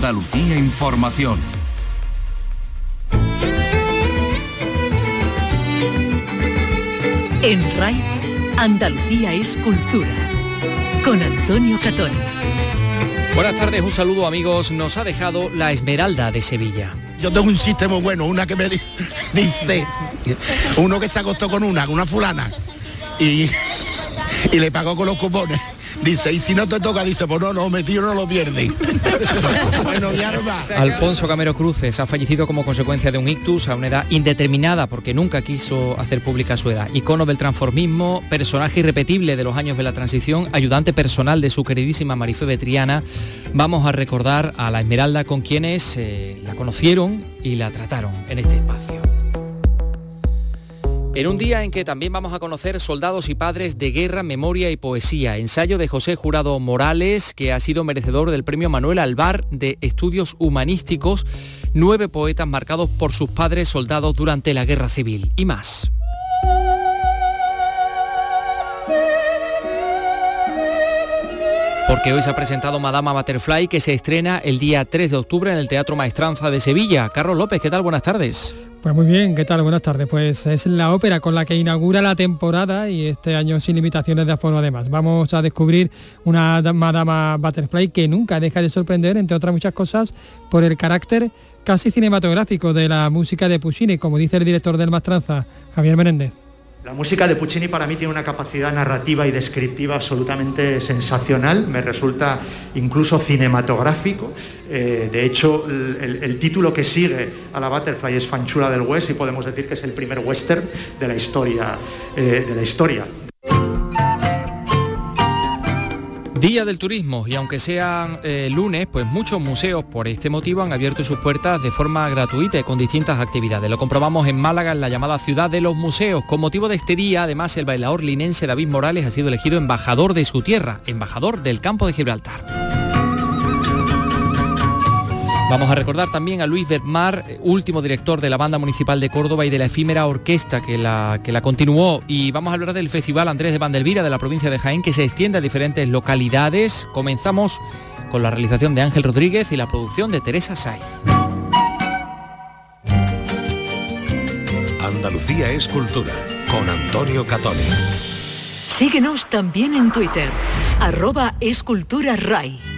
Andalucía Información. En RAI, Andalucía es cultura. Con Antonio Catón. Buenas tardes, un saludo amigos. Nos ha dejado la Esmeralda de Sevilla. Yo tengo un chiste muy bueno, una que me di- dice, uno que se acostó con una, con una fulana, y, y le pagó con los cupones. Dice, y si no te toca, dice, pues no, no, metido no lo pierde. bueno, mi arma. Alfonso Camero Cruces ha fallecido como consecuencia de un ictus a una edad indeterminada porque nunca quiso hacer pública su edad. Icono del transformismo, personaje irrepetible de los años de la transición, ayudante personal de su queridísima Marife Betriana, vamos a recordar a la Esmeralda con quienes eh, la conocieron y la trataron en este espacio. En un día en que también vamos a conocer soldados y padres de guerra, memoria y poesía, ensayo de José Jurado Morales, que ha sido merecedor del premio Manuel Alvar de Estudios Humanísticos, nueve poetas marcados por sus padres soldados durante la guerra civil y más. Porque hoy se ha presentado Madama Butterfly, que se estrena el día 3 de octubre en el Teatro Maestranza de Sevilla. Carlos López, ¿qué tal? Buenas tardes. Pues muy bien, ¿qué tal? Buenas tardes. Pues es la ópera con la que inaugura la temporada y este año sin limitaciones de aforo además. Vamos a descubrir una da- Madama Butterfly que nunca deja de sorprender, entre otras muchas cosas, por el carácter casi cinematográfico de la música de Puccini, como dice el director del Mastranza, Javier Menéndez. La música de Puccini para mí tiene una capacidad narrativa y descriptiva absolutamente sensacional, me resulta incluso cinematográfico. Eh, de hecho, el, título que sigue a la Butterfly es Fanchula del West y podemos decir que es el primer western de la historia. eh, de la historia. Día del Turismo y aunque sean eh, lunes, pues muchos museos por este motivo han abierto sus puertas de forma gratuita y con distintas actividades. Lo comprobamos en Málaga, en la llamada Ciudad de los Museos. Con motivo de este día, además, el bailador linense David Morales ha sido elegido embajador de su tierra, embajador del campo de Gibraltar. Vamos a recordar también a Luis Bermar, eh, último director de la Banda Municipal de Córdoba y de la efímera orquesta que la, que la continuó. Y vamos a hablar del Festival Andrés de Vandelvira de la provincia de Jaén que se extiende a diferentes localidades. Comenzamos con la realización de Ángel Rodríguez y la producción de Teresa Saiz. Andalucía es cultura con Antonio Catoni. Síguenos también en Twitter, arroba escultura RAI.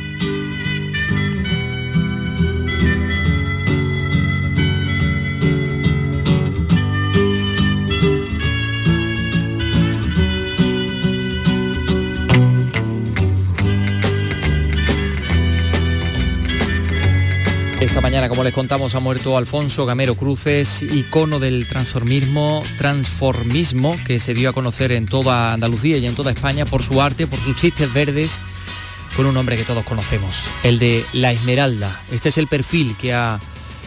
Esta mañana, como les contamos, ha muerto Alfonso Gamero Cruces, icono del transformismo, transformismo que se dio a conocer en toda Andalucía y en toda España por su arte, por sus chistes verdes, con un nombre que todos conocemos, el de La Esmeralda. Este es el perfil que ha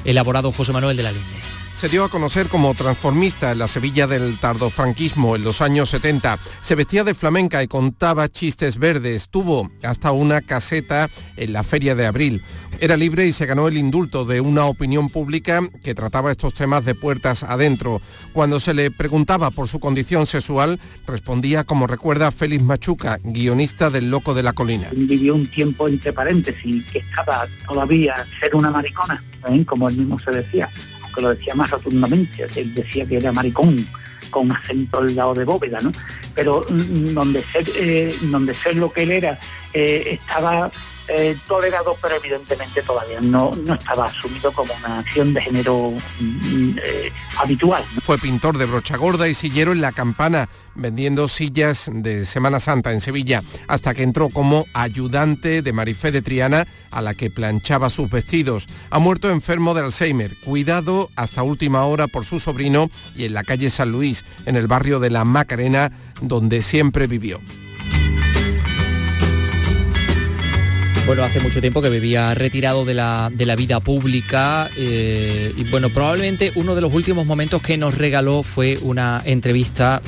elaborado José Manuel de la Linde. Se dio a conocer como transformista en la Sevilla del tardofranquismo en los años 70. Se vestía de flamenca y contaba chistes verdes. Tuvo hasta una caseta en la Feria de Abril. Era libre y se ganó el indulto de una opinión pública que trataba estos temas de puertas adentro. Cuando se le preguntaba por su condición sexual, respondía como recuerda Félix Machuca, guionista del Loco de la Colina. vivió un tiempo entre paréntesis que estaba todavía ser una maricona, ¿eh? como él mismo se decía, aunque lo decía más rotundamente, él decía que era maricón con acento al lado de bóveda, ¿no? Pero donde ser, eh, donde ser lo que él era eh, estaba eh, tolerado, pero evidentemente todavía no, no estaba asumido como una acción de género mm, eh, habitual. Fue pintor de brocha gorda y sillero en La Campana, vendiendo sillas de Semana Santa en Sevilla, hasta que entró como ayudante de Marifé de Triana, a la que planchaba sus vestidos. Ha muerto enfermo de Alzheimer, cuidado hasta última hora por su sobrino y en la calle San Luis, en el barrio de La Macarena, donde siempre vivió. Bueno, hace mucho tiempo que vivía retirado de la, de la vida pública eh, y bueno, probablemente uno de los últimos momentos que nos regaló fue una entrevista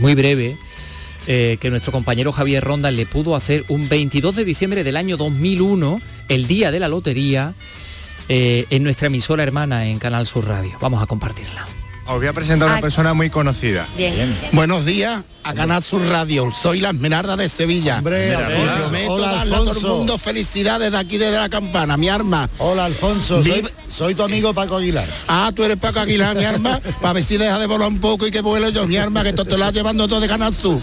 muy breve eh, que nuestro compañero Javier Ronda le pudo hacer un 22 de diciembre del año 2001, el día de la lotería, eh, en nuestra emisora hermana en Canal Sur Radio. Vamos a compartirla. Os voy a presentar a una Ah. persona muy conocida. Bien. Buenos días a Canal Sur Radio. Soy la Esmeralda de Sevilla. Hombre, Os hola. prometo Hola, darle a todo el Alfonso. mundo felicidades de aquí desde la campana, mi arma. Hola Alfonso, soy, Vive- soy tu amigo Paco Aguilar. Ah, tú eres Paco Aguilar, mi arma, para ver si deja de volar un poco y que vuelo yo, mi arma, que esto te lo has llevando todo de Canal Sur.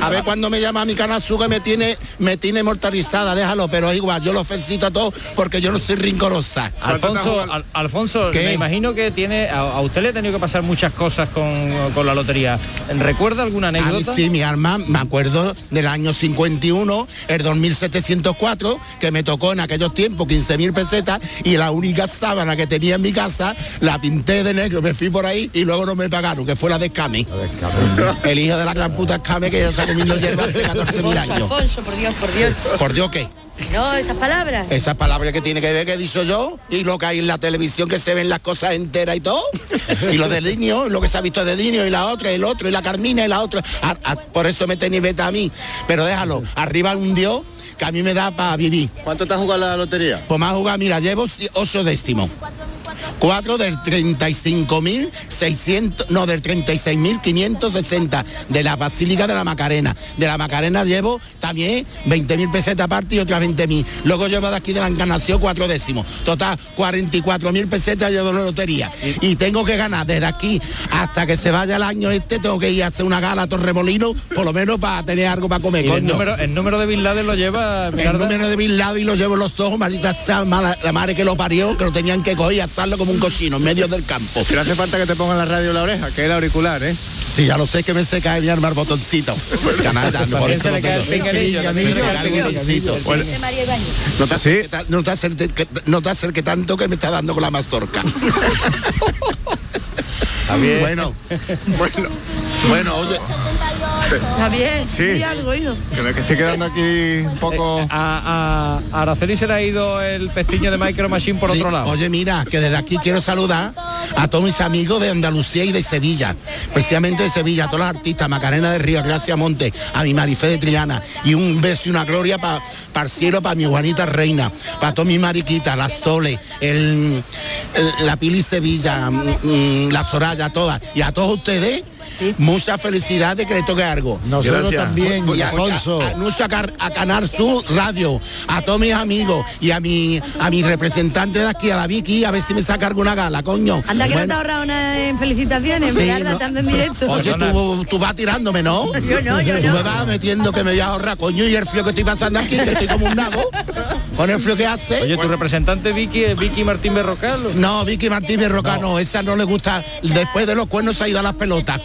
A ver cuando me llama a mi Canal Sur que me tiene, me tiene mortalizada, déjalo, pero es igual, yo lo felicito a todos porque yo no soy rincorosa. Alfonso, Al- Alfonso, ¿Qué? me imagino que tiene a, a usted le ha tenido que pasar muchas cosas con, con la lotería. ¿Recuerda alguna A mí anécdota? sí, mi arma, me acuerdo del año 51, el 2704, que me tocó en aquellos tiempos 15.000 pesetas y la única sábana que tenía en mi casa la pinté de negro, me fui por ahí y luego no me pagaron, que fue la de Escame. El hijo de la gran puta Escame que ya está comiendo hierba hace 14.000 años. Alfonso, por Dios, por Dios. ¿Por Dios qué? No, esas palabras. Esas palabras que tiene que ver que he dicho yo y lo que hay en la televisión que se ven las cosas enteras y todo. Y lo de Dinio, lo que se ha visto de Dinio y la otra, el otro, y la Carmina y la otra. Ah, ah, por eso me tenéis veta a mí. Pero déjalo, arriba un Dios que a mí me da para vivir. ¿Cuánto te has jugado la lotería? Pues más jugar, mira, llevo si- ocho décimos. Cuatro del 35.600, no, del 36.560 de la Basílica de la Macarena. De la Macarena llevo también 20.000 pesetas aparte y otras 20.000. Luego llevo de aquí de la Encarnación cuatro décimos. Total, 44.000 pesetas llevo en la lotería. Y tengo que ganar desde aquí hasta que se vaya el año este, tengo que ir a hacer una gala a Torremolino, por lo menos para tener algo para comer, Y el coño. número, el número de Bin Laden lo lleva El número de Bin Laden y lo llevo en los ojos, maldita sea la madre que lo parió, que lo tenían que coger y asarlo como un cochino en medio del campo. Pero hace falta que te pongan la radio en la oreja, que es el auricular, ¿eh? Sí, ya lo sé que me se cae mi arma el botoncito. Canalla, por eso el tengo. No te, acerques, no, no tanto que me está dando con la mazorca. bien. Bueno, bueno, bueno, oye, Está bien, Sí. algo, hijo. Que estoy quedando aquí un poco... Eh, A, Araceli se le ha ido el pestiño de Micro Machine por Sí, otro lado. Oye, mira, que desde aquí quiero saludar a todos mis amigos de Andalucía y de Sevilla, especialmente de Sevilla, a todos los artistas, Macarena de Río, Gracia Monte, a mi Marifé de Triana, y un beso y una gloria para el cielo, para mi Juanita Reina, para todas mis mariquitas, la Sole, el, el- la Pili Sevilla, mm, mm, la Soraya, todas, y a todos ustedes. Muchas felicidades que le toque algo. Nosotros Gracias. también, Y a, Alfonso. a- anuncio a, Car- a Canal Sur Radio, a todos mis amigos y a mi a mi representante de aquí, a la Vicky, a ver si me saca alguna gala, coño. Anda que no te ahorrado una en felicitaciones, sí, no. estando en directo. Oye, tú, tú vas tirándome, ¿no? Yo no, yo Tú no. me vas metiendo que me voy a ahorrar, coño, y el frío que estoy pasando aquí, que estoy como un nabo, con el frío que hace. Oye, tu representante Vicky es Vicky Martín Berrocal. No, Vicky Martínez Roca no, esa no le gusta. Después de los cuernos se ha ido a las pelotas.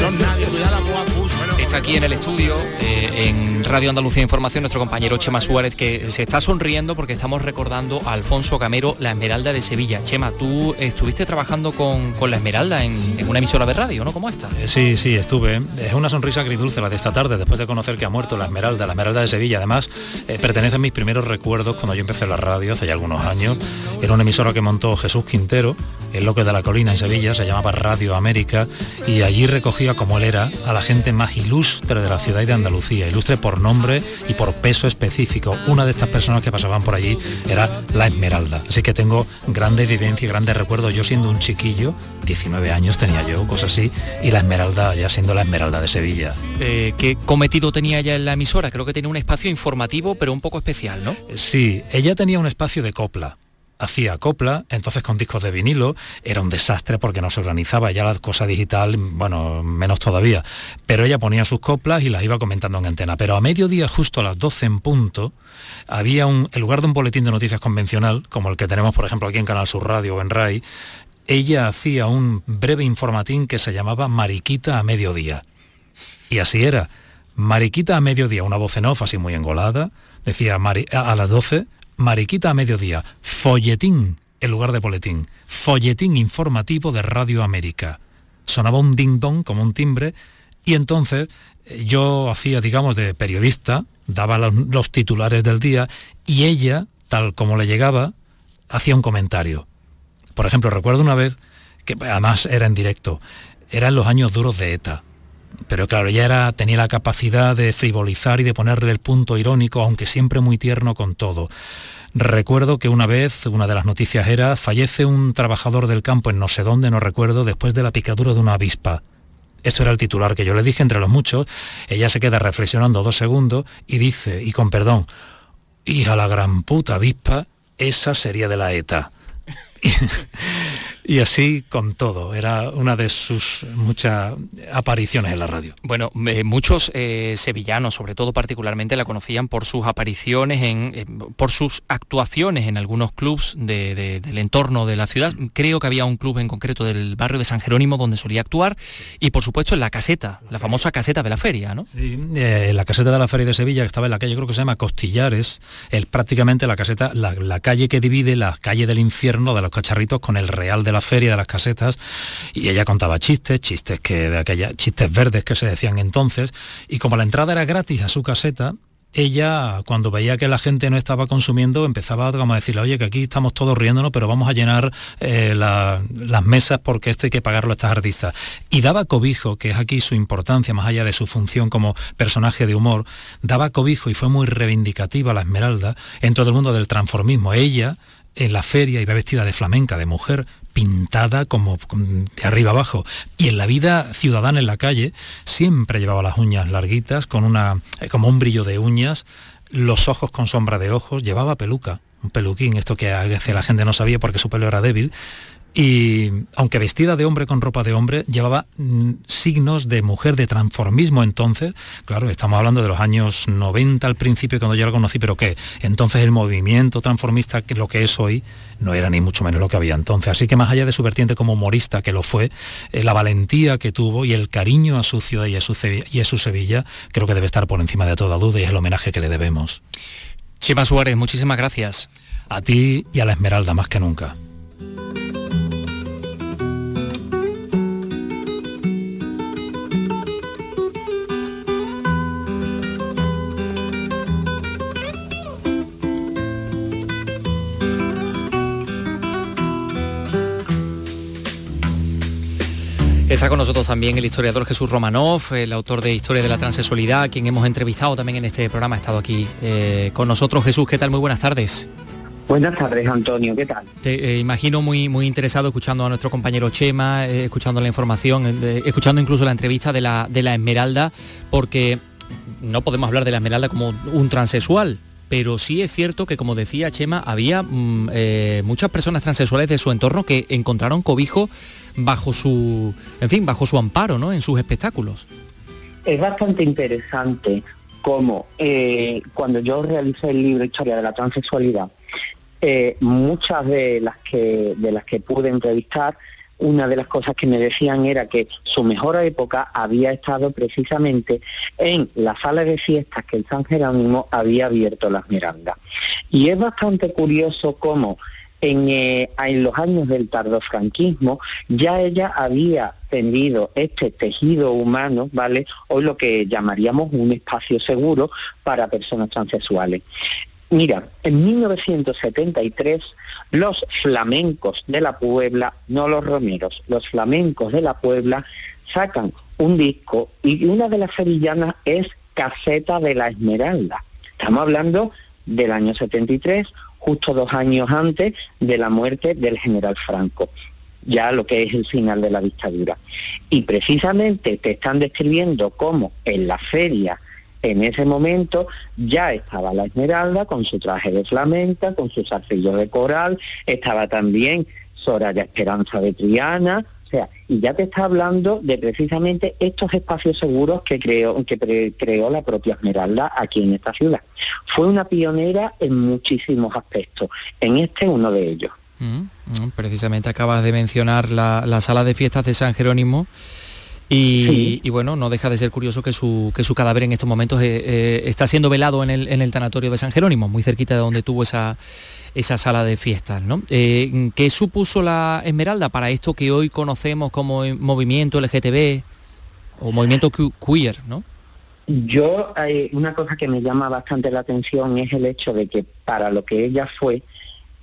No, nadie, cuida la guapus. Está aquí en el estudio, eh, en Radio Andalucía Información, nuestro compañero Chema Suárez, que se está sonriendo porque estamos recordando a Alfonso Camero, la Esmeralda de Sevilla. Chema, tú estuviste trabajando con, con la Esmeralda en, en una emisora de radio, ¿no? ¿Cómo esta? Eh, Sí, sí, estuve. Es una sonrisa agridulce la de esta tarde, después de conocer que ha muerto la Esmeralda, la Esmeralda de Sevilla. Además, eh, pertenece a mis primeros recuerdos cuando yo empecé la radio hace ya algunos años. Era una emisora que montó Jesús Quintero, el Loque de la Colina en Sevilla, se llamaba Radio América, y allí recogía como él era a la gente más ilustre de la ciudad y de Andalucía, ilustre por nombre y por peso específico. Una de estas personas que pasaban por allí era la Esmeralda. Así que tengo grande vivencia y grandes recuerdos. Yo siendo un chiquillo, 19 años tenía yo, cosas así, y la Esmeralda ya siendo la Esmeralda de Sevilla. Eh, ¿Qué cometido tenía ella en la emisora? Creo que tenía un espacio informativo, pero un poco especial, ¿no? Sí, ella tenía un espacio de copla. Hacía copla, entonces con discos de vinilo, era un desastre porque no se organizaba, ya la cosa digital, bueno, menos todavía. Pero ella ponía sus coplas y las iba comentando en antena. Pero a mediodía, justo a las 12 en punto, había un, en lugar de un boletín de noticias convencional, como el que tenemos, por ejemplo, aquí en Canal Sur Radio o en RAI, ella hacía un breve informatín que se llamaba Mariquita a mediodía. Y así era. Mariquita a mediodía, una voz en off así muy engolada. Decía Mari- a las 12, Mariquita a mediodía, folletín en lugar de boletín. Folletín informativo de Radio América. Sonaba un ding dong como un timbre y entonces eh, yo hacía, digamos, de periodista, daba los, los titulares del día y ella, tal como le llegaba, hacía un comentario. Por ejemplo, recuerdo una vez, que además era en directo, eran los años duros de ETA. Pero claro, ella era, tenía la capacidad de frivolizar y de ponerle el punto irónico, aunque siempre muy tierno con todo. Recuerdo que una vez, una de las noticias era, fallece un trabajador del campo en no sé dónde, no recuerdo, después de la picadura de una avispa. Eso era el titular que yo le dije entre los muchos. Ella se queda reflexionando dos segundos y dice, y con perdón, hija la gran puta avispa, esa sería de la ETA. y así con todo. Era una de sus muchas apariciones en la radio. Bueno, eh, muchos eh, sevillanos, sobre todo particularmente, la conocían por sus apariciones, en, eh, por sus actuaciones en algunos clubs de- de- del entorno de la ciudad. Creo que había un club en concreto del barrio de San Jerónimo donde solía actuar y, por supuesto, en la caseta, la famosa caseta de la feria, ¿no? Sí, la caseta de la Feria de Sevilla, que estaba en la calle, creo que se llama Costillares, es prácticamente la caseta, la, la calle que divide la calle del infierno de los cacharritos con el Real de la Feria de las Casetas, y ella contaba chistes, chistes que de aquella, chistes verdes que se decían entonces, y como la entrada era gratis a su caseta, ella cuando veía que la gente no estaba consumiendo empezaba como a decirle, oye, que aquí estamos todos riéndonos, pero vamos a llenar eh, la- las mesas porque esto hay que pagarlo a estas artistas. Y daba cobijo, que es aquí su importancia, más allá de su función como personaje de humor, daba cobijo y fue muy reivindicativa la Esmeralda en todo el mundo del transformismo. Ella en la feria iba vestida de flamenca, de mujer, pintada como de arriba abajo. Y en la vida ciudadana en la calle siempre llevaba las uñas larguitas, con una, eh, como un brillo de uñas, los ojos con sombra de ojos, llevaba peluca, un peluquín, esto que a veces la gente no sabía porque su pelo era débil. Y aunque vestida de hombre con ropa de hombre, llevaba mm, signos de mujer, de transformismo entonces. Claro, estamos hablando de los años 90 al principio cuando yo la conocí, pero que entonces el movimiento transformista, que lo que es hoy, no era ni mucho menos lo que había entonces. Así que más allá de su vertiente como humorista, que lo fue, eh, la valentía que tuvo y el cariño a su ciudad y a su, y a su Sevilla, creo que debe estar por encima de toda duda y es el homenaje que le debemos. Chema Suárez, muchísimas gracias. A ti y a la Esmeralda más que nunca. Está con nosotros también el historiador Jesús Romanov, el autor de Historia de la Transexualidad, quien hemos entrevistado también en este programa, ha estado aquí eh, con nosotros. Jesús, ¿qué tal? Muy buenas tardes. Buenas tardes, Antonio, ¿qué tal? Te eh, imagino muy, muy interesado escuchando a nuestro compañero Chema, eh, escuchando la información, escuchando incluso la entrevista de la, de la Esmeralda, porque no podemos hablar de la Esmeralda como un transexual, pero sí es cierto que, como decía Chema, había mm, eh, muchas personas transexuales de su entorno que encontraron cobijo bajo su, en fin, bajo su amparo, ¿no? En sus espectáculos. Es bastante interesante cómo eh, cuando yo realicé el libro Historia de la Transexualidad, eh, muchas de las que de las que pude entrevistar, una de las cosas que me decían era que su mejor época había estado precisamente en la sala de fiestas que el San Jerónimo había abierto las Mirandas. Y es bastante curioso cómo en, eh, en los años del tardofranquismo ya ella había tendido este tejido humano, ¿vale? Hoy lo que llamaríamos un espacio seguro para personas transexuales. Mira, en 1973 los flamencos de la Puebla, no los romeros, los flamencos de la Puebla sacan un disco y una de las sevillanas es Caseta de la Esmeralda. Estamos hablando del año 73, justo dos años antes de la muerte del general Franco ya lo que es el final de la dictadura. Y precisamente te están describiendo cómo en la feria en ese momento ya estaba la Esmeralda con su traje de flamenca, con su zarcillo de coral, estaba también Soraya Esperanza de Triana, o sea, y ya te está hablando de precisamente estos espacios seguros que creó, que creó la propia Esmeralda aquí en esta ciudad. Fue una pionera en muchísimos aspectos, en este uno de ellos. Mm, mm, Precisamente acabas de mencionar la, la sala de fiestas de San Jerónimo y, Sí. y bueno, no deja de ser curioso que su, que su cadáver en estos momentos eh, eh, está siendo velado en el, en el tanatorio de San Jerónimo, muy cerquita de donde tuvo esa, esa sala de fiestas. ¿no? Eh, ¿Qué supuso la Esmeralda para esto que hoy conocemos como movimiento LGTB o movimiento que- queer? ¿no? Yo, una cosa que me llama bastante la atención es el hecho de que para lo que ella fue,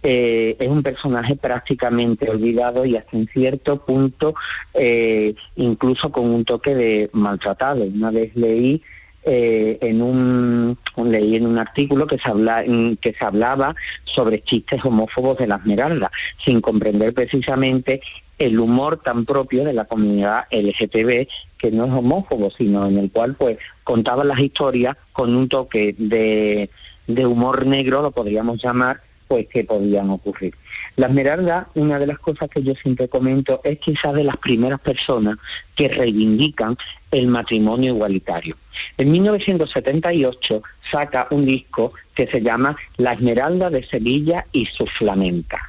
eh, es un personaje prácticamente olvidado y hasta en cierto punto eh, incluso con un toque de maltratado. Una vez leí eh, en un leí en un artículo que se habla que se hablaba sobre chistes homófobos de la Esmeralda, sin comprender precisamente el humor tan propio de la comunidad LGTB que no es homófobo, sino en el cual pues contaban las historias con un toque de humor negro, lo podríamos llamar, pues que podían ocurrir. La Esmeralda, una de las cosas que yo siempre comento, es quizás de las primeras personas que reivindican el matrimonio igualitario. En 1978 saca un disco que se llama La Esmeralda de Sevilla y su flamenca.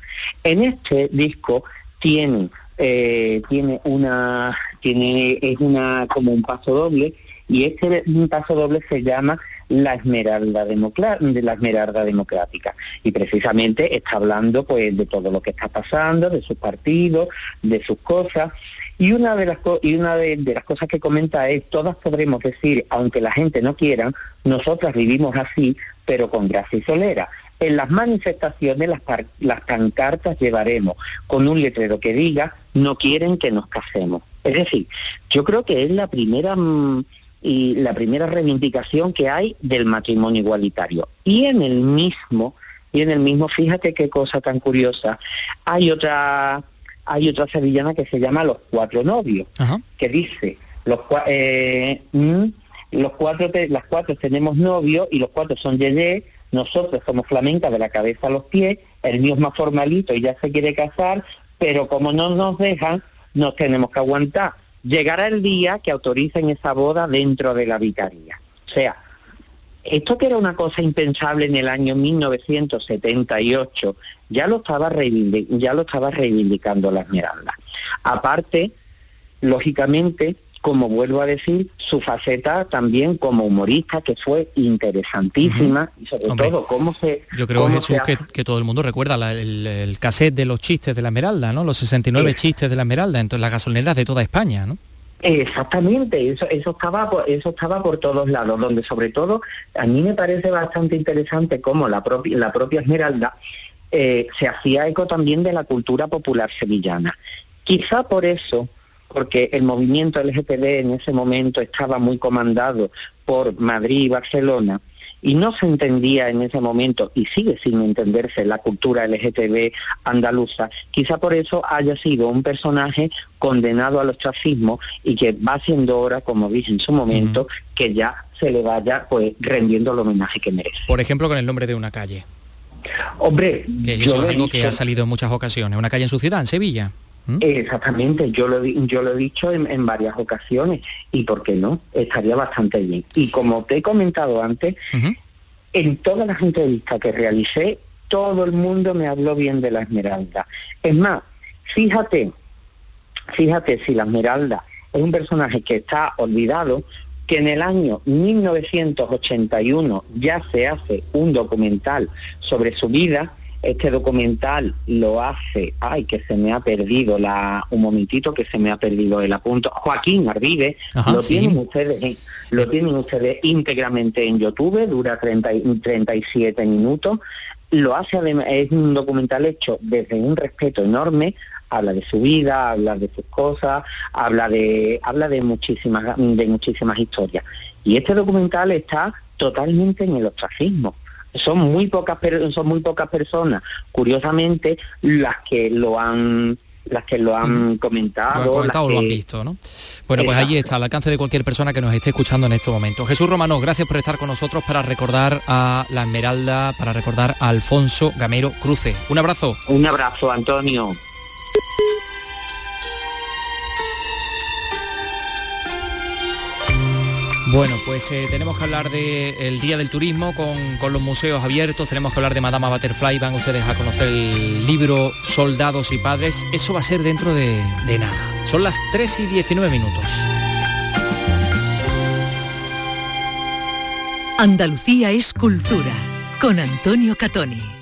En este disco tiene, eh, tiene una, tiene, es una como un paso doble y este paso doble se llama la Esmeralda, de la Esmeralda Democrática y precisamente está hablando pues de todo lo que está pasando, de sus partidos, de sus cosas y una de las y una de, las cosas que comenta es todas podremos decir, aunque la gente no quiera, nosotras vivimos así, pero con gracia y solera. En las manifestaciones las, las pancartas llevaremos con un letrero que diga no quieren que nos casemos. Es decir, yo creo que es la primera mm, y la primera reivindicación que hay del matrimonio igualitario. Y en el mismo, y en el mismo, fíjate qué cosa tan curiosa, hay otra, hay otra sevillana que se llama Los Cuatro Novios, que dice, los, eh, mm, los cuatro, te- las cuatro tenemos novio y los cuatro son yeye, nosotros somos flamenca de la cabeza a los pies, el mío es más formalito y ya se quiere casar, pero como no nos dejan, nos tenemos que aguantar. Llegará el día que autoricen esa boda dentro de la vicaría. O sea, esto que era una cosa impensable en el año 1978, ya lo estaba, reivindi- ya lo estaba reivindicando la Esmeralda. Aparte, lógicamente, como vuelvo a decir, su faceta también como humorista, que fue interesantísima, y sobre Hombre, todo cómo se... Yo creo, Jesús, que, todo el mundo recuerda la- el, el cassette de los chistes de la Esmeralda, ¿no? Los 69 chistes de la Esmeralda, en todas las gasolineras de toda España, ¿no? Exactamente, eso, eso estaba por, eso estaba por todos lados, donde sobre todo a mí me parece bastante interesante cómo la propia la propia Esmeralda eh, se hacía eco también de la cultura popular sevillana. Quizá por eso, porque el movimiento LGTB en ese momento estaba muy comandado por Madrid y Barcelona, y no se entendía en ese momento, y sigue sin entenderse, la cultura LGTB andaluza, quizá por eso haya sido un personaje condenado al ostracismo y que va siendo hora, como dije en su momento, que ya se le vaya pues rendiendo el homenaje que merece. Por ejemplo, con el nombre de una calle. Hombre, Que yo eso lo es algo que ha salido en muchas ocasiones. Una calle en su ciudad, en Sevilla. Exactamente, yo lo, yo lo he dicho en, en varias ocasiones y por qué no, estaría bastante bien. Y como te he comentado antes, en todas las entrevistas que realicé, todo el mundo me habló bien de la Esmeralda. Es más, fíjate, fíjate si la Esmeralda es un personaje que está olvidado, que en el año 1981 ya se hace un documental sobre su vida. Este documental lo hace, ay, que se me ha perdido la, un momentito que se me ha perdido el apunto. Joaquín Arvive, Ajá, lo sí. tienen ustedes, lo tienen ustedes íntegramente en YouTube, dura 30 y- 37 minutos. Lo hace además, es un documental hecho desde un respeto enorme, habla de su vida, habla de sus cosas, habla de, habla de muchísimas, de muchísimas historias. Y este documental está totalmente en el ostracismo. Son muy pocas son muy pocas personas, curiosamente, las que lo han las que lo han comentado, Lo han comentado o las lo han que- visto, ¿no? Bueno, pues allí está, al alcance de cualquier persona que nos esté escuchando en este momento. Jesús Romano, gracias por estar con nosotros para recordar a la Esmeralda, para recordar a Alfonso Gamero Cruce. Un abrazo. Un abrazo, Antonio. Bueno, pues eh, tenemos que hablar del Día del Turismo con, con los museos abiertos, tenemos que hablar de Madama Butterfly, van ustedes a conocer el libro Soldados y Padres, eso va a ser dentro de, de nada. Son las 3 y 19 minutos. Andalucía es cultura con Antonio Catoni.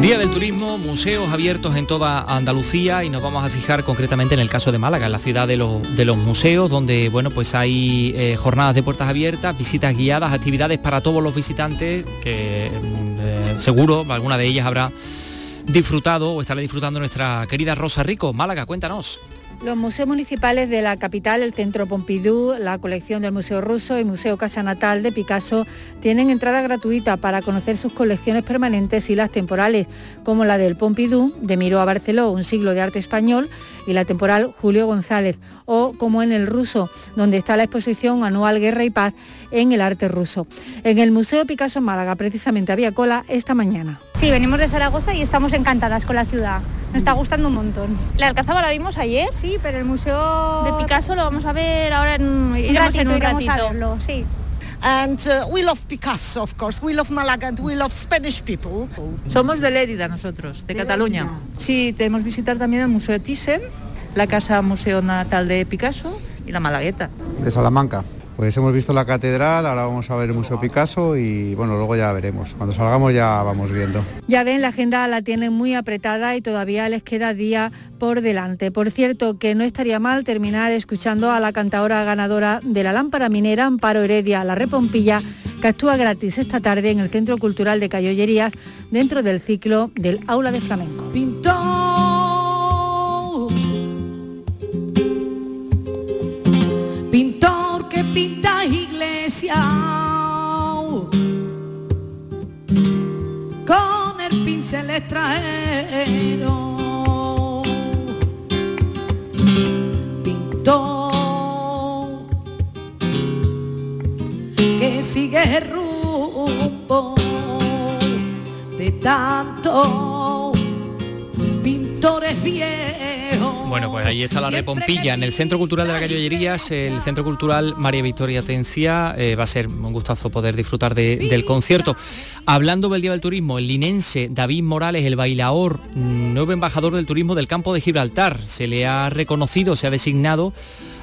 Día del Turismo, museos abiertos en toda Andalucía y nos vamos a fijar concretamente en el caso de Málaga, en la ciudad de los, museos, donde bueno pues hay eh, jornadas de puertas abiertas, visitas guiadas, actividades para todos los visitantes, que mm, eh, seguro alguna de ellas habrá disfrutado o estará disfrutando nuestra querida Rosa Rico. Málaga, cuéntanos. Los museos municipales de la capital, el Centro Pompidou, la colección del Museo Ruso y Museo Casa Natal de Picasso tienen entrada gratuita para conocer sus colecciones permanentes y las temporales, como la del Pompidou, de Miró a Barceló, un siglo de arte español, y la temporal Julio González, o como en el Ruso, donde está la exposición anual Guerra y Paz en el arte ruso. En el Museo Picasso Málaga precisamente había cola esta mañana. Sí, venimos de Zaragoza y estamos encantadas con la ciudad. Nos está gustando un montón. ¿La Alcazaba la vimos ayer? Sí, pero el museo de Picasso lo vamos a ver ahora en, iremos en un iremos a ratito. verlo, sí. And uh, we love Picasso, of course. We love Malaga and we love Spanish people. Somos de Lérida nosotros, de, Cataluña. Sí, tenemos visitar también el Museo Thyssen, la Casa Museo Natal de Picasso y la Malagueta. de Salamanca. Pues hemos visto la catedral, ahora vamos a ver el Museo Picasso y bueno, luego ya veremos. Cuando salgamos ya vamos viendo. Ya ven, la agenda la tienen muy apretada y todavía les queda día por delante. Por cierto, que no estaría mal terminar escuchando a la cantadora ganadora de la lámpara minera, Amparo Heredia, la Repompilla, que actúa gratis esta tarde en el Centro Cultural de Cayollerías dentro del ciclo del Aula de Flamenco. Extranjero. Pintor que sigue el rumbo de tantos pintores viejos. Bueno, pues ahí está la repompilla en el Centro Cultural de la Cayollerías, el Centro Cultural María Victoria Tencia. eh, va a ser un gustazo poder disfrutar de- del concierto. Hablando del Día del Turismo, el linense David Morales, el bailaor, mm, nuevo embajador del turismo del campo de Gibraltar, se le ha reconocido, se ha designado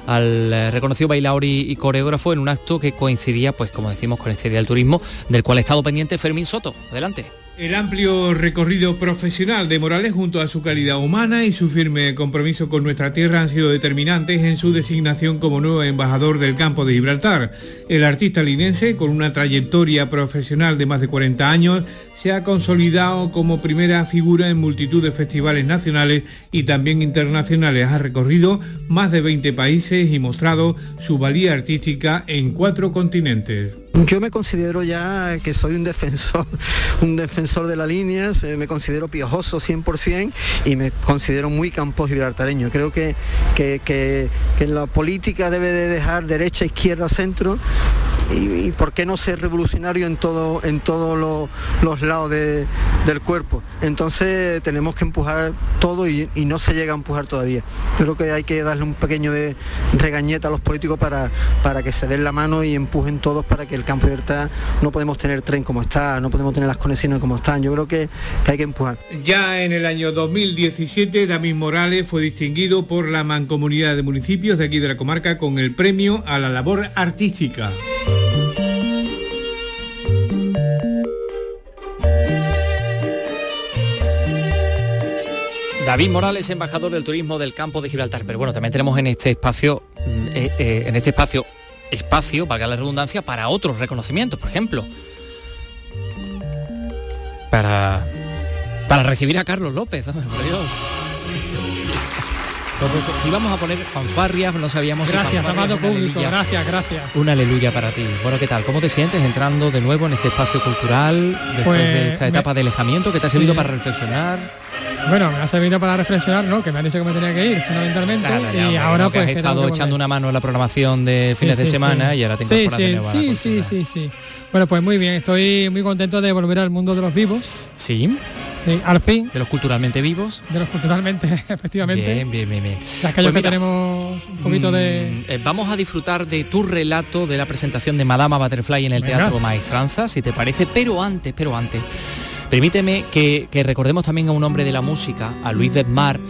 al eh, reconocido bailaor y, y coreógrafo en un acto que coincidía, pues como decimos, con este Día del Turismo, del cual ha estado pendiente Fermín Soto. Adelante. El amplio recorrido profesional de Morales junto a su calidad humana y su firme compromiso con nuestra tierra han sido determinantes en su designación como nuevo embajador del campo de Gibraltar. El artista linense, con una trayectoria profesional de más de 40 años, se ha consolidado como primera figura en multitud de festivales nacionales y también internacionales. Ha recorrido más de 20 países y mostrado su valía artística en cuatro continentes. Yo me considero ya que soy un defensor, un defensor de las líneas, eh, me considero piojoso 100% y me considero muy campo gibraltareño. Creo que, que, que- la política debe de dejar derecha, izquierda, centro y, por qué no ser revolucionario en todo en todos lo- los lados de- del cuerpo. Entonces tenemos que empujar todo y, no se llega a empujar todavía. Creo que hay que darle un pequeño de regañeta a los políticos para, para que se den la mano y empujen todos para que el campo de libertad no podemos tener tren como está, no podemos tener las conexiones como están. Yo creo que, que hay que empujar. Ya en el año 2017, David Morales fue distinguido por la Mancomunidad de Municipios de aquí de la comarca con el premio a la labor artística. David Morales, embajador del turismo del campo de Gibraltar. Pero bueno, también tenemos en este espacio, mm, eh, eh, en este espacio, espacio, valga la redundancia, para otros reconocimientos, por ejemplo. Para, para recibir a Carlos López, por Dios. Si íbamos a poner fanfarrias, no sabíamos si Gracias, fanfarrias, amado una público, aleluya. gracias, gracias. Un aleluya para ti. Bueno, ¿qué tal? ¿Cómo te sientes entrando de nuevo en este espacio cultural después Pues, de esta me- etapa de alejamiento que te ha Sí. servido para reflexionar? Bueno, me ha servido para reflexionar, ¿no? Que me han dicho que me tenía que ir, fundamentalmente. Claro, ya, y hombre, ahora pues has estado que echando una mano en la programación de Sí, fines de semana sí. y ahora te sí, de sí, nuevo a sí, sí, sí, sí. Bueno, pues muy bien, estoy muy contento de volver al mundo de los vivos. Sí. Sí, al fin. De los culturalmente vivos. De los culturalmente, efectivamente. Bien, bien, bien, bien. Las calles Pues que tenemos un poquito de... mm, eh, vamos a disfrutar de tu relato de la presentación de Madama Butterfly en el Venga. Teatro Maestranza, si te parece, pero antes, pero antes. Permíteme que, que recordemos también a un hombre de la música, a Luis Bedmar,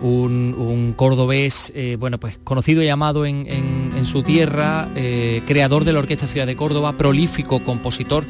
un, un cordobés, eh, bueno, pues conocido y llamado en, en- en su tierra, eh, creador de la Orquesta Ciudad de Córdoba, prolífico compositor.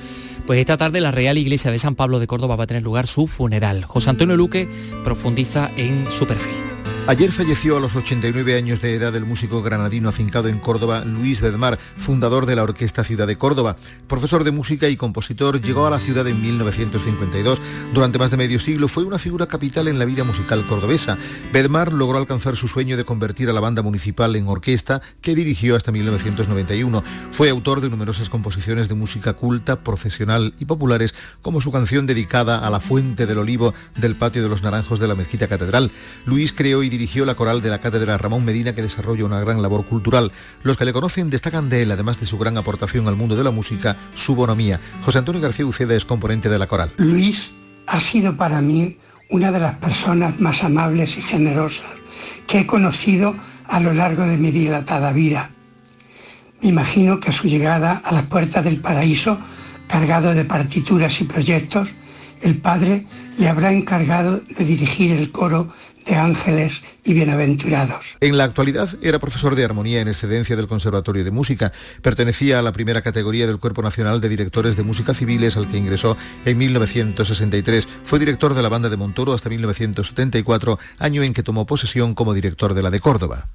Pues esta tarde la Real Iglesia de San Pablo de Córdoba va a tener lugar su funeral. José Antonio Luque profundiza en su perfil. Ayer falleció a los 89 años de edad el músico granadino afincado en Córdoba, Luis Bedmar, fundador de la Orquesta Ciudad de Córdoba. Profesor de música y compositor, llegó a la ciudad en 1952. Durante más de medio siglo fue una figura capital en la vida musical cordobesa. Bedmar logró alcanzar su sueño de convertir a la banda municipal en orquesta que dirigió hasta 1991. Fue autor de numerosas composiciones de música culta, profesional y populares, como su canción dedicada a la Fuente del Olivo del Patio de los Naranjos de la Mezquita Catedral. Luis creó y dirigió la coral de la Cátedra Ramón Medina que desarrolla una gran labor cultural. Los que le conocen destacan de él, además de su gran aportación al mundo de la música, su bonomía. José Antonio García Uceda es componente de la coral. Luis ha sido para mí una de las personas más amables y generosas que he conocido a lo largo de mi dilatada vida. Me imagino que a su llegada a las puertas del paraíso, cargado de partituras y proyectos, el Padre le habrá encargado de dirigir el coro de ángeles y bienaventurados. En la actualidad era profesor de armonía en excedencia del Conservatorio de Música. Pertenecía a la primera categoría del Cuerpo Nacional de Directores de Música Civiles al que ingresó en 1963. Fue director de la banda de Montoro hasta 1974, año en que tomó posesión como director de la de Córdoba.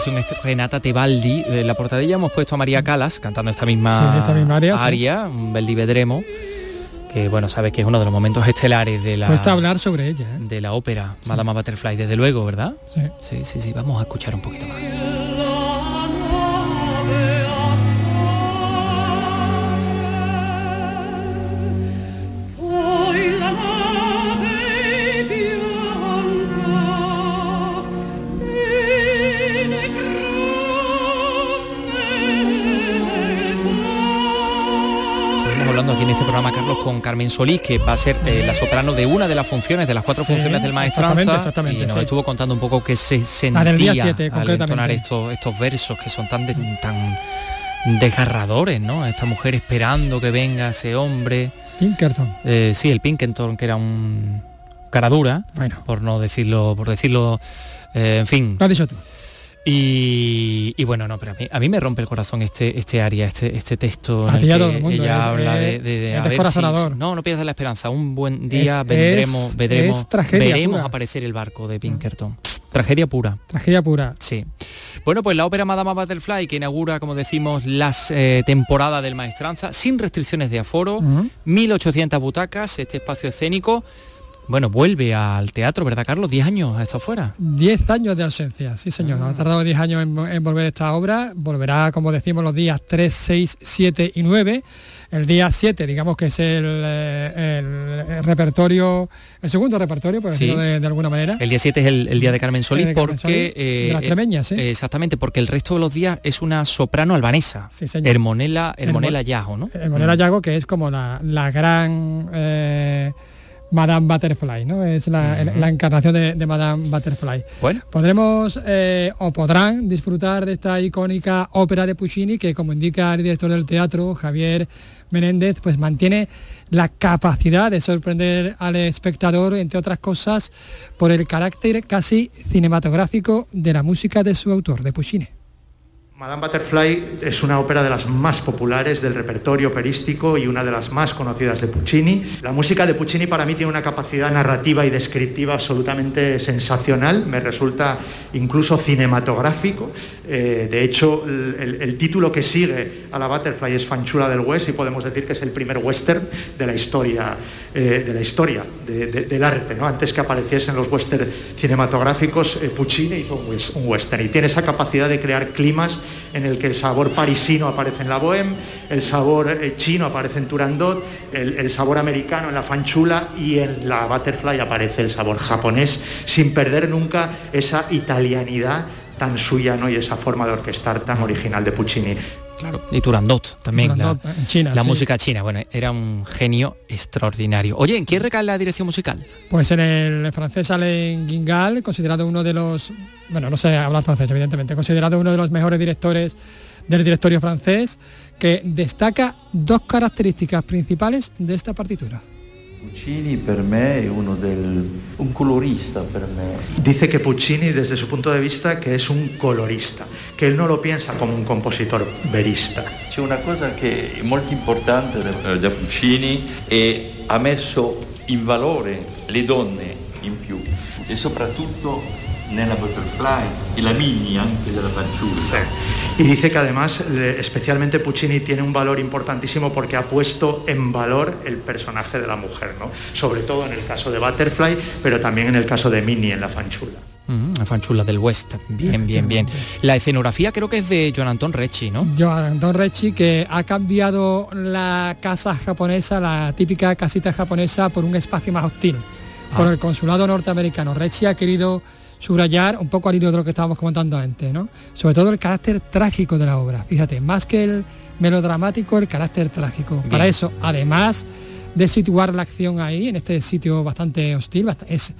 Ocasión es Renata Tebaldi. En la portadilla hemos puesto a María Calas cantando esta misma, Sí, esta misma aria, sí. un Beldivedremo, que bueno, sabes que es uno de los momentos estelares de la, Cuesta hablar sobre ella. ¿eh? de la ópera, Madama Butterfly, desde luego, ¿verdad? Sí. sí, sí, sí. Vamos a escuchar un poquito más. Con Carmen Solís, que va a ser eh, la soprano de una de las funciones, de las cuatro Sí, funciones del maestranza. exactamente, exactamente, y nos sí. estuvo contando un poco que se sentía La del día siete, al entonar estos, estos versos que son tan, de- tan desgarradores, ¿no? Esta mujer esperando que venga ese hombre. Pinkerton. Eh, sí, el Pinkerton, que era un cara dura, por no decirlo, por decirlo, eh, en fin. Lo has dicho tú. Y, y bueno, no, pero a mí, a mí me rompe el corazón este este área, este este texto en el que todo el mundo, ella es- habla de, a ver si- no, no pierdas la esperanza. Un buen día Es- vendremos, es- veremos pura. aparecer el barco de Pinkerton. Tragedia pura. Tragedia pura. Sí. Bueno, pues la ópera Madama Butterfly, que inaugura, como decimos, las eh, temporadas del Maestranza, sin restricciones de aforo, Ujú. 1.800 butacas, este espacio escénico. Bueno, vuelve al teatro, ¿verdad, Carlos? 10 años ha estado fuera. 10 años de ausencia, sí señor. Ah. Ha tardado 10 años en, en volver esta obra. Volverá, como decimos, los días 3, 6, 7 y 9. El día 7, digamos que es el, eh, el- repertorio, el segundo repertorio, por Sí. decirlo de, de alguna manera. El día 7 es el, el día de Carmen Solís de Carmen porque... Solís, de las extremeñas, ¿sí? eh, Exactamente, porque el resto de los días es una soprano albanesa. señor. Hermonela, Hermonela Hermo- Yago, ¿no? El Monera Yago, que es como la, la gran eh, Madame Butterfly, ¿no? Es la, la encarnación de, de Madame Butterfly. Bueno. Podremos eh, o podrán disfrutar de esta icónica ópera de Puccini que, como indica el director del teatro, Javier Menéndez, pues mantiene la capacidad de sorprender al espectador, entre otras cosas, por el carácter casi cinematográfico de la música de su autor, de Puccini. Madame Butterfly es una ópera de las más populares del repertorio operístico y una de las más conocidas de Puccini. La música de Puccini para mí tiene una capacidad narrativa y descriptiva absolutamente sensacional, me resulta incluso cinematográfico. Eh, de hecho, el, título que sigue a la Butterfly es Fanchula del West y podemos decir que es el primer western de la historia, eh, de la historia de- de- del arte. ¿no? Antes que apareciesen los western cinematográficos, eh, Puccini hizo un, wes- un western y tiene esa capacidad de crear climas en el que el sabor parisino aparece en la Bohème, el sabor chino aparece en Turandot, el sabor americano en la Fanchula y en la Butterfly aparece el sabor japonés, sin perder nunca esa italianidad tan suya ¿no? y esa forma de orquestar tan original de Puccini. claro. Y Turandot también, Turandot, la, en China, la sí. música china. Bueno, era un genio extraordinario. Oye, ¿en quién recae la dirección musical? Pues en el francés Alain Guingal, considerado uno de los, bueno, no sé hablar francés, evidentemente, considerado uno de los mejores directores del directorio francés, que destaca dos características principales de esta partitura. Puccini per me è uno del, un colorista per me. Dice que Puccini, desde su punto de vista, que es un colorista, que él no lo piensa como un compositor verista. C'è una cosa che è molto importante da, da Puccini e ha messo in valore le donne in più e soprattutto nella Butterfly e la mini anche della fanciulla. Y dice que además, especialmente Puccini, tiene un valor importantísimo porque ha puesto en valor el personaje de la mujer, ¿no? Sobre todo en el caso de Butterfly, pero también en el caso de Minnie en La Fanchula. Mm, la fanchula del West. Bien, bien, bien. La escenografía creo que es de John Anton Recci, ¿no? Joan Anton Recci, que ha cambiado la casa japonesa, la típica casita japonesa, por un espacio más hostil, por Ah. el consulado norteamericano. Recci ha querido subrayar un poco al hilo de lo que estábamos comentando antes, ¿no? Sobre todo el carácter trágico de la obra. Fíjate, más que el melodramático, el carácter trágico. Para eso, además de situar la acción ahí, en este sitio bastante hostil, es,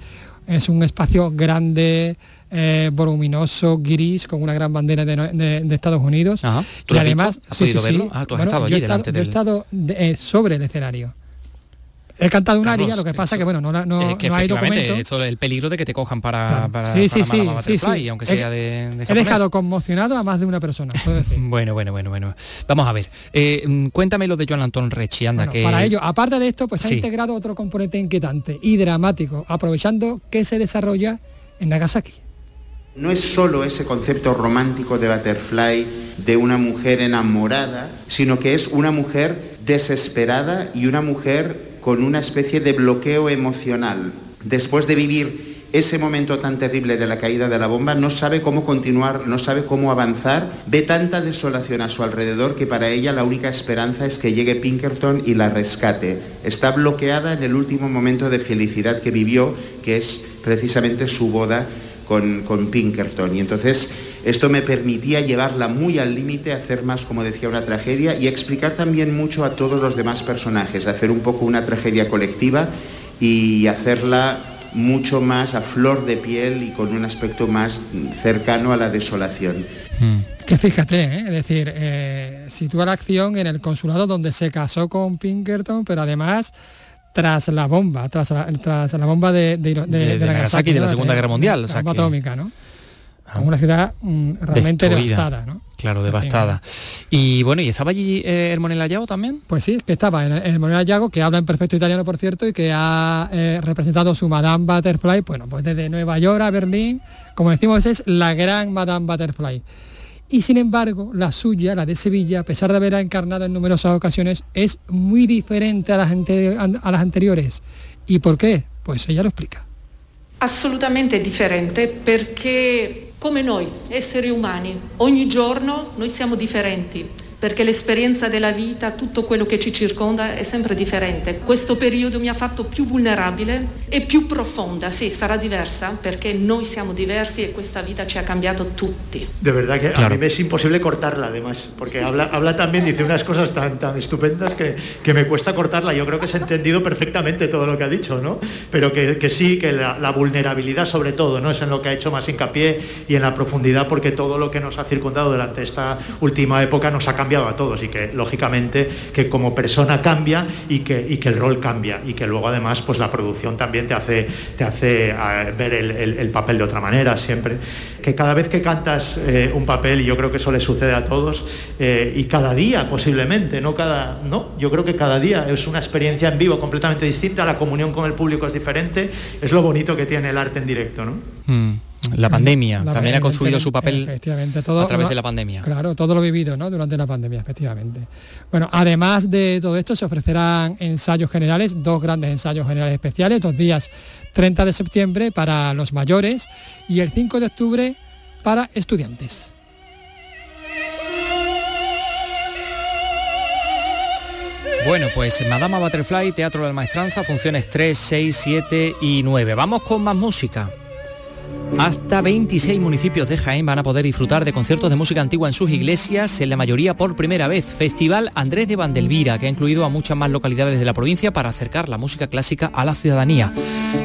es un espacio grande, eh, voluminoso, gris, con una gran bandera de, de- de Estados Unidos. Ajá. ¿Tú y además? ¿Has podido verlo? Ah, tú has estado yo he estado- delante yo he del- estado de- eh, sobre el escenario. He cantado una Carlos, aria, lo que pasa que bueno, no, la- no, Eh, que no hay efectivamente, documento. esto, el peligro de que te cojan para, Claro. para, sí, para sí, sí, aunque He- sea de, de He dejado conmocionado a más de una persona, puedo decir. Bueno, bueno, bueno, bueno. Vamos a ver. Eh, mm, cuéntame lo de Joan Anton Recci, anda, Bueno, que... Para ello, aparte de esto, pues ha Sí. integrado otro componente inquietante y dramático, aprovechando que se desarrolla en Nagasaki. No es solo ese concepto romántico de Butterfly de una mujer enamorada, sino que es una mujer desesperada y una mujer con una especie de bloqueo emocional. Después de vivir ese momento tan terrible de la caída de la bomba, no sabe cómo continuar, no sabe cómo avanzar, ve tanta desolación a su alrededor que para ella la única esperanza es que llegue Pinkerton y la rescate. Está bloqueada en el último momento de felicidad que vivió, que es precisamente su boda con, con Pinkerton. Y entonces esto me permitía llevarla muy al límite, hacer más, como decía, una tragedia y explicar también mucho a todos los demás personajes, hacer un poco una tragedia colectiva y hacerla mucho más a flor de piel y con un aspecto más cercano a la desolación. Que fíjate, ¿eh? es decir, eh, sitúa la acción en el consulado donde se casó con Pinkerton, pero además tras la bomba, tras la, tras la bomba de, de, de- De- de Nagasaki, de la. Segunda Guerra Mundial, o sea bomba que- atómica, ¿no? Como una ciudad mm, realmente Destruida. devastada, ¿no? Claro, devastada. Y bueno, ¿y estaba allí eh, Hermonella Yao también? Pues sí, que estaba en el Moneda Yago, que habla en perfecto italiano, por cierto, y que ha eh, representado su Madame Butterfly, bueno, pues desde Nueva York a Berlín, como decimos, es la gran Madame Butterfly. Y sin embargo, la suya, la de Sevilla, a pesar de haberla encarnado en numerosas ocasiones, es muy diferente a las, a las anteriores. ¿Y por qué? Pues ella lo explica. assolutamente differente perché come noi, esseri umani, ogni giorno noi siamo differenti, perché l'esperienza della vita, tutto quello che ci circonda è sempre differente. Questo periodo mi ha fatto più vulnerabile e più profonda, sì, sarà diversa perché noi siamo diversi e questa vita ci ha cambiato tutti. De verdad que a Claro. mí me es imposible cortarla además, porque habla, habla también, dice unas cosas tan, tan estupendas que, que me cuesta cortarla. Yo creo que se ha entendido perfectamente todo lo que ha dicho, ¿no? Pero que, que sí, que la, la vulnerabilidad sobre todo, ¿no? Es en lo que ha hecho más hincapié y en la profundidad, porque todo lo que nos ha circundado durante esta última época nos ha cambiado a todos y que lógicamente que como persona cambia y que, y que el rol cambia y que luego además pues la producción también te hace, te hace eh, ver el papel de otra manera siempre. Que cada vez que cantas eh, un papel, y yo creo que eso le sucede a todos, eh, y cada día posiblemente, no cada, no, yo creo que cada día es una experiencia en vivo completamente distinta, la comunión con el público es diferente, es lo bonito que tiene el arte en directo, ¿no? Mm, La pandemia La también ha construido su papel efectivamente, todo a través de la pandemia. Claro, todo lo vivido ¿no? durante la pandemia, efectivamente. Bueno, además de todo esto, se ofrecerán ensayos generales, dos grandes ensayos generales especiales, dos días 30 de septiembre para los mayores y el 5 de octubre para estudiantes. Bueno, pues Madama Butterfly, Teatro de la Maestranza, funciones 3, 6, 7 y 9. Vamos con más música. Hasta 26 municipios de Jaén van a poder disfrutar de conciertos de música antigua en sus iglesias, en la mayoría por primera vez. Festival Andrés de Vandelvira, que ha incluido a muchas más localidades de la provincia para acercar la música clásica a la ciudadanía.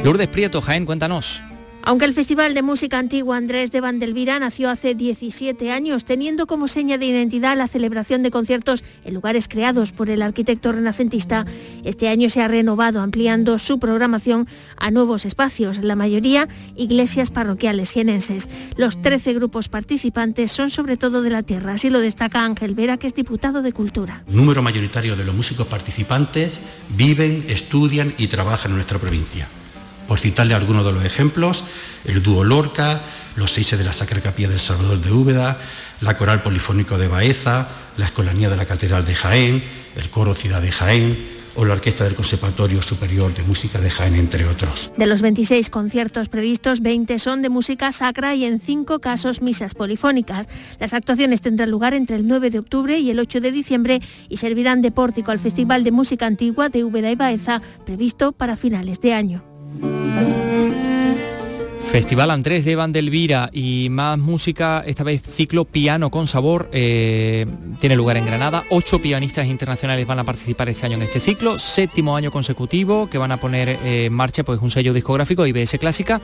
Lourdes Prieto, Jaén, cuéntanos. Aunque el Festival de Música Antigua Andrés de Vandelvira nació hace 17 años, teniendo como seña de identidad la celebración de conciertos en lugares creados por el arquitecto renacentista, este año se ha renovado ampliando su programación a nuevos espacios, la mayoría iglesias parroquiales jienenses. Los 13 grupos participantes son sobre todo de la tierra, así lo destaca Ángel Vera, que es diputado de Cultura. número mayoritario de los músicos participantes viven, estudian y trabajan en nuestra provincia. Por citarle algunos de los ejemplos, el dúo Lorca, los seis de la Sacra Capilla del Salvador de Úbeda, la Coral Polifónico de Baeza, la Escolanía de la Catedral de Jaén, el Coro Ciudad de Jaén o la Orquesta del Conservatorio Superior de Música de Jaén, entre otros. De los 26 conciertos previstos, 20 son de música sacra y en 5 casos misas polifónicas. Las actuaciones tendrán lugar entre el 9 de octubre y el 8 de diciembre y servirán de pórtico al Festival de Música Antigua de Úbeda y Baeza, previsto para finales de año. Festival Andrés de Vandelvira y más música, esta vez ciclo Piano con Sabor, eh, tiene lugar en Granada. Ocho pianistas internacionales van a participar este año en este ciclo, séptimo año consecutivo que van a poner eh, en marcha pues, un sello discográfico IBS Clásica,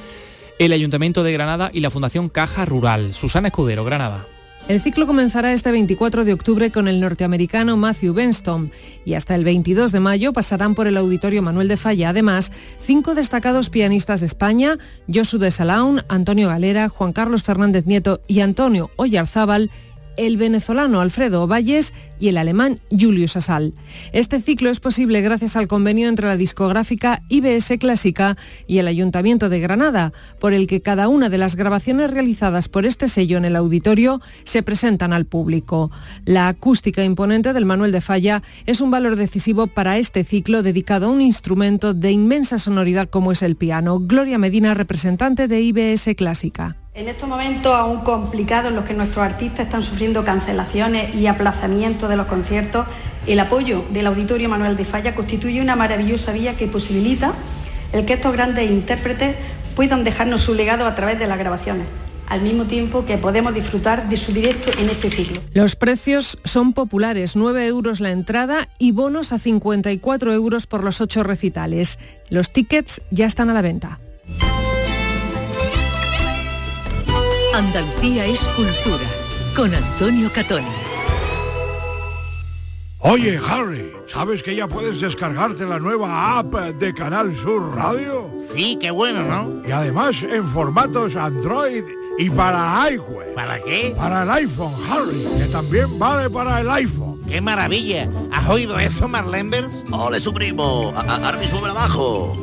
el Ayuntamiento de Granada y la Fundación Caja Rural. Susana Escudero, Granada. El ciclo comenzará este 24 de octubre con el norteamericano Matthew Benston y hasta el 22 de mayo pasarán por el Auditorio Manuel de Falla. Además, cinco destacados pianistas de España, Josu de Salaun, Antonio Galera, Juan Carlos Fernández Nieto y Antonio Oyarzábal, el venezolano Alfredo Valles y el alemán Julius Asal. Este ciclo es posible gracias al convenio entre la discográfica IBS Clásica y el Ayuntamiento de Granada, por el que cada una de las grabaciones realizadas por este sello en el auditorio se presentan al público. La acústica imponente del Manuel de Falla es un valor decisivo para este ciclo dedicado a un instrumento de inmensa sonoridad como es el piano. Gloria Medina, representante de IBS Clásica. En estos momentos aún complicados en los que nuestros artistas están sufriendo cancelaciones y aplazamientos de los conciertos, el apoyo del Auditorio Manuel de Falla constituye una maravillosa vía que posibilita el que estos grandes intérpretes puedan dejarnos su legado a través de las grabaciones al mismo tiempo que podemos disfrutar de su directo en este ciclo. Los precios son populares, 9 euros la entrada y bonos a 54 euros por los ocho recitales. Los tickets ya están a la venta. Andalucía es cultura con Antonio Catoni. Oye, Harry, ¿sabes que ya puedes descargarte la nueva app de Canal Sur Radio? Sí, qué bueno, ¿no? Y además en formatos Android y para iWeb. ¿Para qué? Para el iPhone, Harry, que también vale para el iPhone. ¡Qué maravilla! ¿Has oído eso, Marlenbers? ¡Ole, su primo! ¡Ahora mismo me la bajo!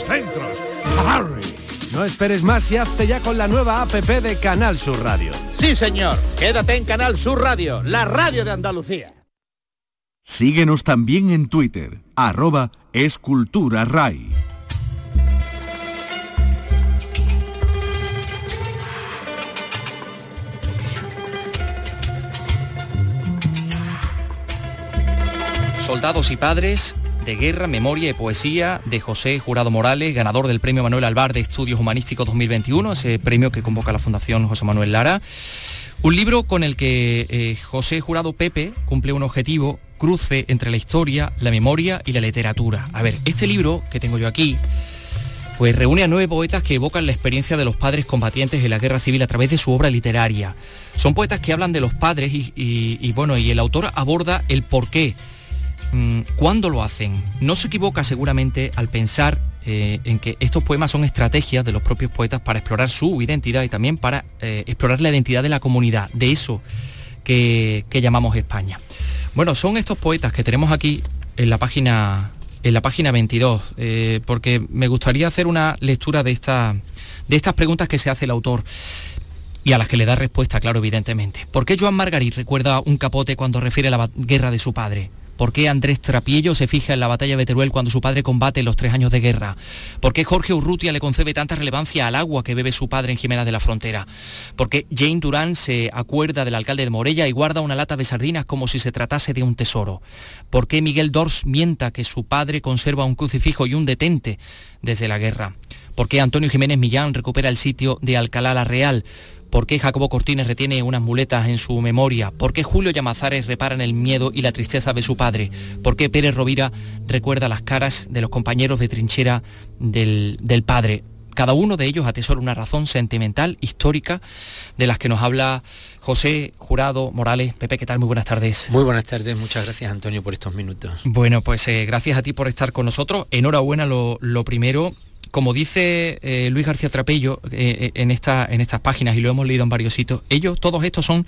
centros. Harry. No esperes más y hazte ya con la nueva app de Canal Sur Radio. Sí, señor. Quédate en Canal Sur Radio, la radio de Andalucía. Síguenos también en Twitter, arroba escultura RAI. Soldados y padres de guerra, memoria y poesía de José Jurado Morales, ganador del Premio Manuel Alvar de Estudios Humanísticos 2021, ese premio que convoca la Fundación José Manuel Lara. Un libro con el que eh, José Jurado Pepe cumple un objetivo, cruce entre la historia, la memoria y la literatura. A ver, este libro que tengo yo aquí, pues reúne a nueve poetas que evocan la experiencia de los padres combatientes en la guerra civil a través de su obra literaria. Son poetas que hablan de los padres y, y- bueno, y el autor aborda el porqué, cuándo lo hacen. No se equivoca seguramente al pensar eh, en que estos poemas son estrategias de los propios poetas para explorar su identidad y también para eh, explorar la identidad de la comunidad, de eso que, que llamamos España. Bueno, son estos poetas que tenemos aquí en la página en la página 22, eh, porque me gustaría hacer una lectura de, esta, de estas preguntas que se hace el autor y a las que le da respuesta, claro, evidentemente. ¿Por qué Joan Margarit recuerda un capote cuando refiere a la guerra de su padre? ¿Por qué Andrés Trapiello se fija en la batalla de Teruel cuando su padre combate los tres años de guerra? ¿Por qué Jorge Urrutia le concede tanta relevancia al agua que bebe su padre en Jimena de la Frontera? ¿Por qué Jane Durán se acuerda del alcalde de Morella y guarda una lata de sardinas como si se tratase de un tesoro? ¿Por qué Miguel Dors mienta que su padre conserva un crucifijo y un detente desde la guerra? ¿Por qué Antonio Jiménez Millán recupera el sitio de Alcalá la Real? ¿Por qué Jacobo Cortines retiene unas muletas en su memoria? ¿Por qué Julio Llamazares repara en el miedo y la tristeza de su padre? ¿Por qué Pérez Rovira recuerda las caras de los compañeros de trinchera del, del padre? Cada uno de ellos atesora una razón sentimental, histórica, de las que nos habla José Jurado Morales. Pepe, ¿qué tal? Muy buenas tardes. Muy buenas tardes, muchas gracias Antonio por estos minutos. Bueno, pues eh, gracias a ti por estar con nosotros. Enhorabuena lo, lo primero como dice eh, Luis García Trapello eh, en, esta, en estas páginas, y lo hemos leído en varios sitios, ellos, todos estos son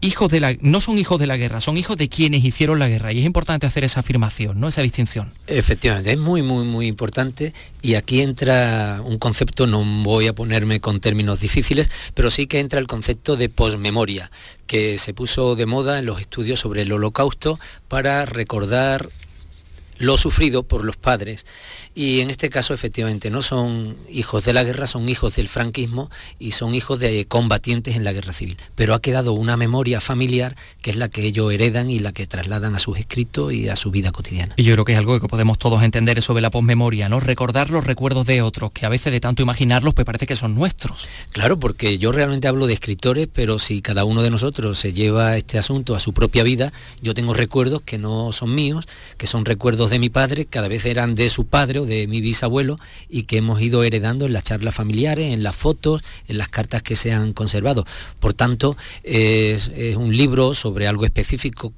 hijos de la, no son hijos de la guerra, son hijos de quienes hicieron la guerra. Y es importante hacer esa afirmación, ¿no? Esa distinción. Efectivamente, es muy, muy, muy importante. Y aquí entra un concepto, no voy a ponerme con términos difíciles, pero sí que entra el concepto de posmemoria, que se puso de moda en los estudios sobre el holocausto para recordar lo sufrido por los padres y en este caso efectivamente no son hijos de la guerra, son hijos del franquismo y son hijos de combatientes en la guerra civil. Pero ha quedado una memoria familiar que es la que ellos heredan y la que trasladan a sus escritos y a su vida cotidiana. Y yo creo que es algo que podemos todos entender sobre la posmemoria, ¿no? Recordar los recuerdos de otros, que a veces de tanto imaginarlos pues parece que son nuestros. Claro, porque yo realmente hablo de escritores, pero si cada uno de nosotros se lleva este asunto a su propia vida, yo tengo recuerdos que no son míos, que son recuerdos de mi padre, cada vez eran de su padre o de mi bisabuelo y que hemos ido heredando en las charlas familiares, en las fotos, en las cartas que se han conservado. Por tanto, es, un libro sobre algo específico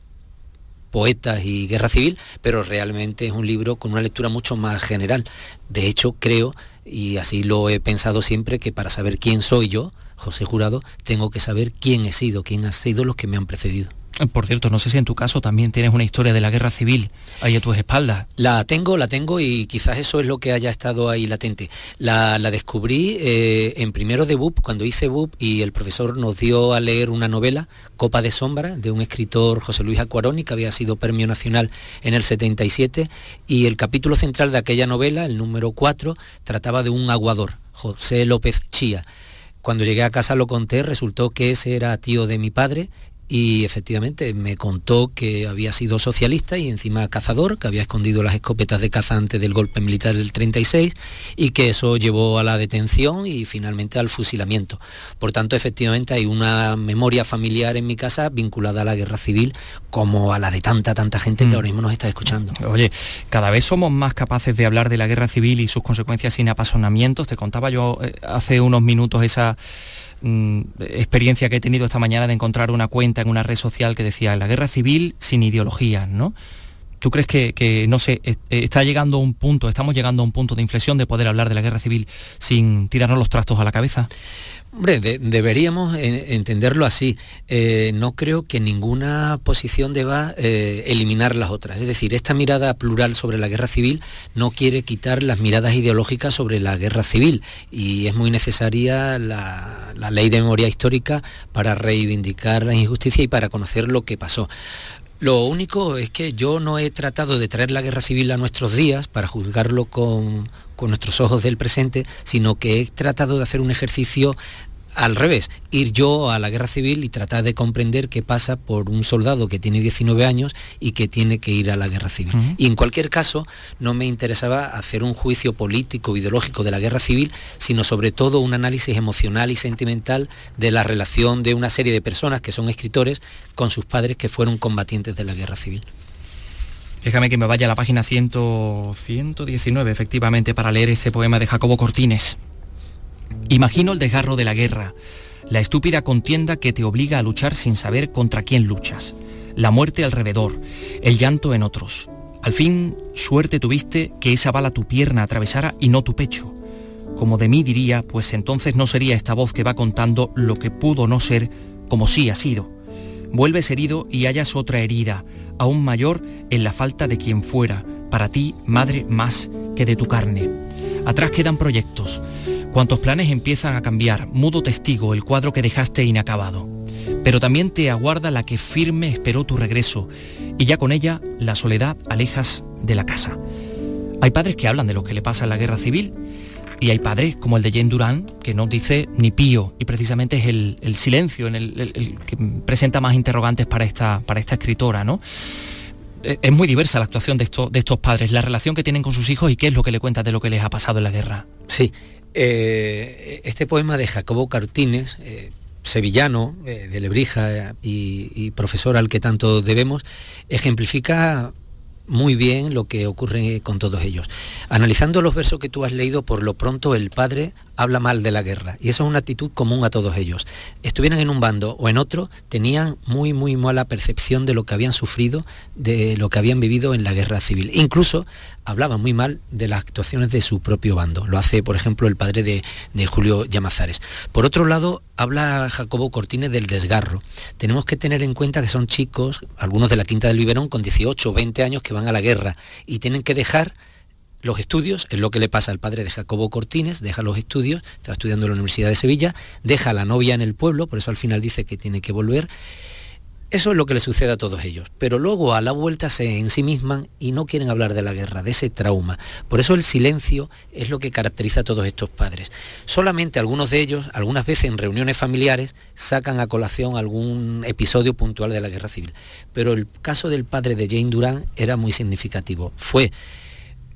poetas y guerra civil, pero realmente es un libro con una lectura mucho más general. De hecho, creo, y así lo he pensado siempre, que para saber quién soy yo, José Jurado, tengo que saber quién he sido, quién ha sido los que me han precedido. Por cierto, no sé si en tu caso también tienes una historia de la guerra civil ahí a tus espaldas. La tengo, la tengo y quizás eso es lo que haya estado ahí latente. La, descubrí eh, en primero de BUP, cuando hice BUP y el profesor nos dio a leer una novela, Copa de Sombra, de un escritor José Luis Acuaroni, que había sido premio nacional en el 77, y el capítulo central de aquella novela, el número 4, trataba de un aguador, José López Chía. Cuando llegué a casa lo conté, resultó que ese era tío de mi padre y efectivamente me contó que había sido socialista y encima cazador, que había escondido las escopetas de caza antes del golpe militar del 36 y que eso llevó a la detención y finalmente al fusilamiento. Por tanto, efectivamente hay una memoria familiar en mi casa vinculada a la guerra civil como a la de tanta, tanta gente que mm. ahora mismo nos está escuchando. Oye, cada vez somos más capaces de hablar de la guerra civil y sus consecuencias sin apasionamientos. Te contaba yo eh, hace unos minutos esa Mm, experiencia que he tenido esta mañana de encontrar una cuenta en una red social que decía la guerra civil sin ideología, ¿no? ¿Tú crees que, no sé, está llegando a un punto, estamos llegando a un punto de inflexión de poder hablar de la guerra civil sin tirarnos los trastos a la cabeza? Hombre, deberíamos entenderlo así. Eh, no creo que ninguna posición deba eh, eliminar las otras. Es decir, esta mirada plural sobre la guerra civil no quiere quitar las miradas ideológicas sobre la guerra civil y es muy necesaria la, la ley de memoria histórica para reivindicar la injusticia y para conocer lo que pasó. Lo único es que yo no he tratado de traer la guerra civil a nuestros días para juzgarlo con, con nuestros ojos del presente, sino que he tratado de hacer un ejercicio al revés, ir yo a la guerra civil y tratar de comprender qué pasa por un soldado que tiene 19 años y que tiene que ir a la guerra civil. Y en cualquier caso, no me interesaba hacer un juicio político, ideológico de la guerra civil, sino sobre todo un análisis emocional y sentimental de la relación de una serie de personas que son escritores con sus padres que fueron combatientes de la guerra civil. Déjame que me vaya a la página 119, efectivamente, para leer ese poema de Jacobo Cortines. Imagino el desgarro de la guerra, la estúpida contienda que te obliga a luchar sin saber contra quién luchas, la muerte alrededor, el llanto en otros. Al fin, suerte tuviste que esa bala tu pierna atravesara y no tu pecho. Como de mí diría, pues entonces no sería esta voz que va contando lo que pudo no ser como sí ha sido. Vuelves herido y hallas otra herida, aún mayor en la falta de quien fuera, para ti, madre, más que de tu carne. Atrás quedan proyectos. Cuantos planes empiezan a cambiar, mudo testigo el cuadro que dejaste inacabado. Pero también te aguarda la que firme esperó tu regreso y ya con ella la soledad alejas de la casa. Hay padres que hablan de lo que le pasa en la guerra civil y hay padres como el de Jane Durán que no dice ni pío y precisamente es el, silencio en el, que presenta más interrogantes para esta, para esta escritora, ¿no? Eh, es muy diversa la actuación de, estos, de estos padres, la relación que tienen con sus hijos y qué es lo que le cuenta de lo que les ha pasado en la guerra. Sí, eh, este poema de Jacobo Cartines, eh, sevillano, de Lebrija y profesor al que tanto debemos, ejemplifica muy bien lo que ocurre con todos ellos. Analizando los versos que tú has leído, por lo pronto el padre habla mal de la guerra y esa es una actitud común a todos ellos. Estuvieran en un bando o en otro, tenían muy, muy mala percepción de lo que habían sufrido, de lo que habían vivido en la guerra civil. Incluso hablaban muy mal de las actuaciones de su propio bando. Lo hace, por ejemplo, el padre de, de Julio Llamazares. Por otro lado, habla Jacobo Cortines del desgarro. Tenemos que tener en cuenta que son chicos, algunos de la Quinta del Biberón, con 18 o 20 años que van a la guerra y tienen que dejar los estudios, es lo que le pasa al padre de Jacobo Cortines, deja los estudios, está estudiando en la Universidad de Sevilla, deja la novia en el pueblo, por eso al final dice que tiene que volver, eso es lo que le sucede a todos ellos, pero luego a la vuelta se ensimisman y no quieren hablar de la guerra, de ese trauma. Por eso el silencio es lo que caracteriza a todos estos padres. Solamente algunos de ellos, algunas veces en reuniones familiares, sacan a colación algún episodio puntual de la guerra civil. Pero el caso del padre de Jane Durán era muy significativo. Fue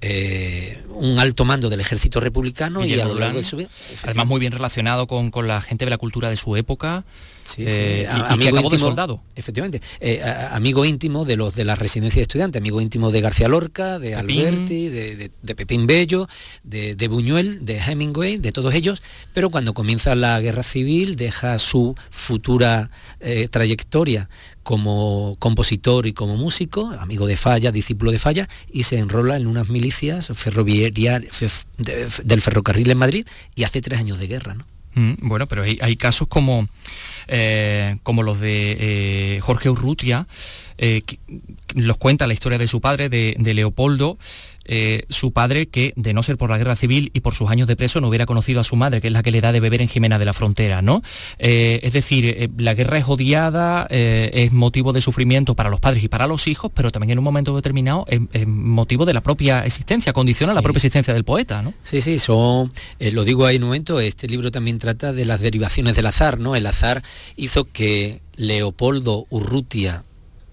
eh, un alto mando del ejército republicano y, a lo largo de su vida. Además muy bien relacionado con, con la gente de la cultura de su época Sí, eh, amigo íntimo, de soldado. Efectivamente, eh, amigo íntimo de los de la residencia de estudiantes, amigo íntimo de García Lorca, de Alberti, de, Pepín Bello, de, Buñuel, de Hemingway, de todos ellos, pero cuando comienza la guerra civil deja su futura trayectoria como compositor y como músico, amigo de Falla, discípulo de Falla, y se enrola en unas milicias ferroviarias del ferrocarril en Madrid y hace tres años de guerra. ¿no? Mm, bueno, pero hay, casos como, eh, como los de eh, Jorge Urrutia, eh, que los cuenta la historia de su padre, de, Leopoldo, eh, su padre que, de no ser por la guerra civil y por sus años de preso, no hubiera conocido a su madre, que es la que le da de beber en Jimena de la Frontera, ¿no? Eh, es decir, la guerra es odiada, es motivo de sufrimiento para los padres y para los hijos, pero también en un momento determinado es, motivo de la propia existencia, condiciona la propia existencia del poeta, ¿no? Sí, sí, son, lo digo ahí en un momento, este libro también trata de las derivaciones del azar, ¿no? El azar hizo que Leopoldo Urrutia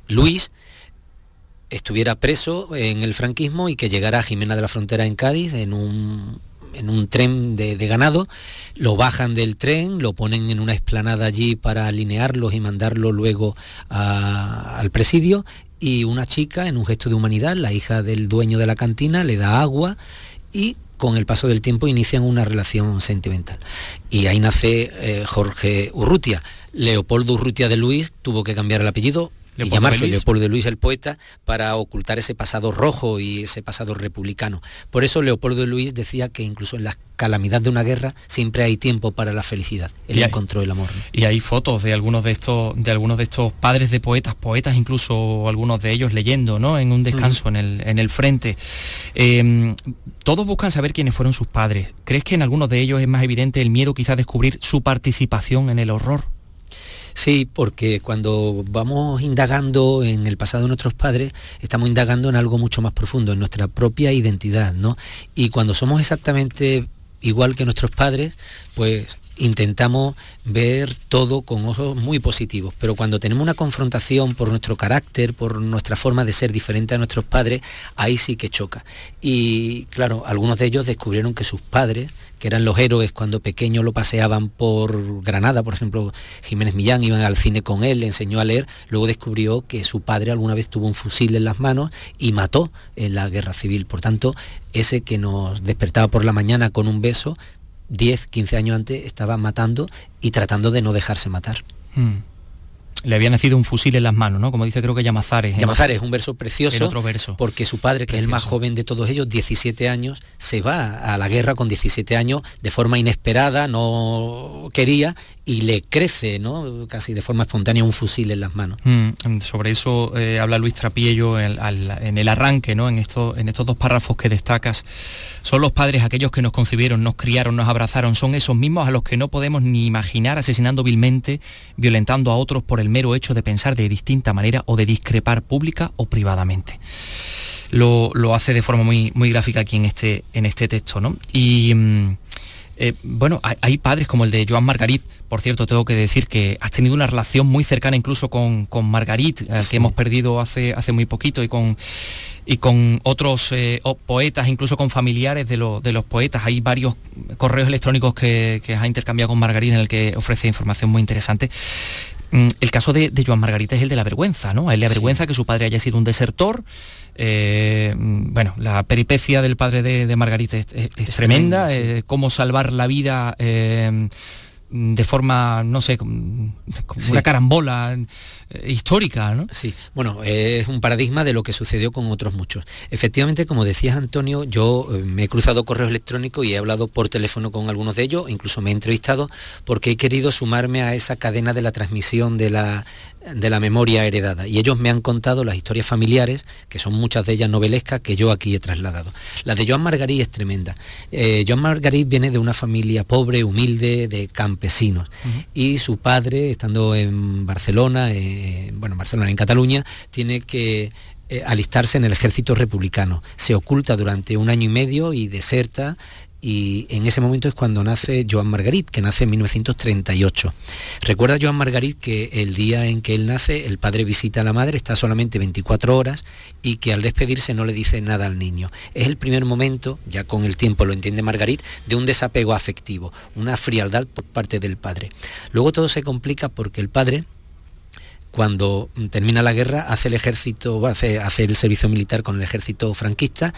Luis estuviera preso en el franquismo y que llegara a Jimena de la Frontera en Cádiz en un, en un tren de, ganado, lo bajan del tren, lo ponen en una explanada allí para alinearlos y mandarlo luego al presidio y una chica en un gesto de humanidad, la hija del dueño de la cantina, le da agua y con el paso del tiempo inician una relación sentimental. Y ahí nace eh, Jorge Urrutia. Leopoldo Urrutia de Luis tuvo que cambiar el apellido, y llamarse Leopoldo de Luis el poeta para ocultar ese pasado rojo y ese pasado republicano. Por eso Leopoldo de Luis decía que incluso en la calamidad de una guerra siempre hay tiempo para la felicidad. Él encontró el amor. Y hay fotos de algunos de estos de algunos de estos padres de poetas, poetas incluso algunos de ellos leyendo, ¿no? En un descanso en, el, en el frente. Em, todos buscan saber quiénes fueron sus padres. ¿Crees que en algunos de ellos es más evidente el miedo quizá a descubrir su participación en el horror? Sí, porque cuando vamos indagando en el pasado de nuestros padres, estamos indagando en algo mucho más profundo, en nuestra propia identidad, ¿no? Y cuando somos exactamente igual que nuestros padres, pues intentamos ver todo con ojos muy positivos, pero cuando tenemos una confrontación por nuestro carácter, por nuestra forma de ser diferente a nuestros padres, ahí sí que choca. Y claro, algunos de ellos descubrieron que sus padres, que eran los héroes cuando pequeños lo paseaban por Granada, por ejemplo, Jiménez Millán, iban al cine con él, le enseñó a leer, luego descubrió que su padre alguna vez tuvo un fusil en las manos y mató en la guerra civil. Por tanto, ese que nos despertaba por la mañana con un beso, 10, 15 años antes estaba matando y tratando de no dejarse matar. Hmm. Le había nacido un fusil en las manos, ¿no? Como dice creo que Llamazares. Llamazares es un verso precioso. En otro verso. Porque su padre, que es el más joven de todos ellos, 17 años, se va a la guerra con 17 años de forma inesperada, no quería, y le crece, ¿no? Casi de forma espontánea un fusil en las manos. Mm, sobre eso eh, habla Luis Trapiello en, el arranque, ¿no? En, esto, en estos dos párrafos que destacas. Son los padres aquellos que nos concibieron, nos criaron, nos abrazaron, son esos mismos a los que no podemos ni imaginar asesinando vilmente, violentando a otros por el mero hecho de pensar de distinta manera o de discrepar pública o privadamente. Lo, hace de forma muy, muy gráfica aquí en este, en este texto. ¿no? Y mm, eh, bueno, hay, padres como el de Joan Margarit, por cierto, tengo que decir que has tenido una relación muy cercana incluso con, con Margarit, eh, que hemos perdido hace, hace muy poquito, y con, y con otros eh, poetas, incluso con familiares de, de, los poetas. Hay varios correos electrónicos que, que has intercambiado con Margarit en el que ofrece información muy interesante. Mm, el caso de, Joan Margarita es el de la vergüenza, ¿no? A él le avergüenza que su padre haya sido un desertor. Eh, mm, bueno, la peripecia del padre de, Margarita es, tremenda, eh, cómo salvar la vida eh, de forma, no sé, como una carambola histórica, ¿no? Sí, bueno, es un paradigma de lo que sucedió con otros muchos. Efectivamente, como decías Antonio, yo eh, me he cruzado correos electrónicos y he hablado por teléfono con algunos de ellos, incluso me he entrevistado porque he querido sumarme a esa cadena de la transmisión de la de la memoria heredada. Y ellos me han contado las historias familiares, que son muchas de ellas novelescas, que yo aquí he trasladado. La de Joan Margarit es tremenda. Eh, Joan Margarit viene de una familia pobre, humilde, de campesinos. Y su padre, estando en Barcelona, eh, bueno, en Barcelona, en Cataluña, tiene que eh, alistarse en el ejército republicano. Se oculta durante un año y medio y deserta y en ese momento es cuando nace Joan Margarit, que nace en 1938. Recuerda Joan Margarit que el día en que él nace, el padre visita a la madre, está solamente 24 horas y que al despedirse no le dice nada al niño. Es el primer momento, ya con el tiempo lo entiende Margarit, de un desapego afectivo, una frialdad por parte del padre. Luego todo se complica porque el padre, cuando termina la guerra, hace el ejército, hace, hace el servicio militar con el ejército franquista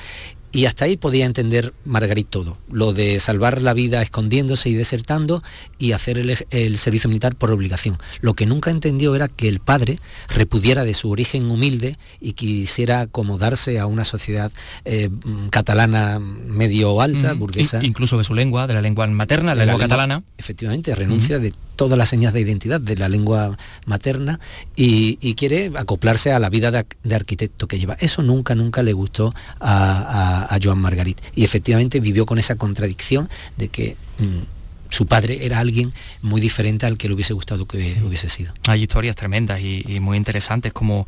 y hasta ahí podía entender Margarit todo, lo de salvar la vida escondiéndose y desertando y hacer el, servicio militar por obligación. Lo que nunca entendió era que el padre repudiera de su origen humilde y quisiera acomodarse a una sociedad eh, catalana medio alta, burguesa. incluso de su lengua, de la lengua materna, la, lengua, catalana. Efectivamente, renuncia de todas las señas de identidad de la lengua materna y, quiere acoplarse a la vida de, arquitecto que lleva. Eso nunca, nunca le gustó a a, Joan Margarit. Y efectivamente vivió con esa contradicción de que mm, su padre era alguien muy diferente al que le hubiese gustado que hubiese sido. Hay historias tremendas y, muy interesantes, como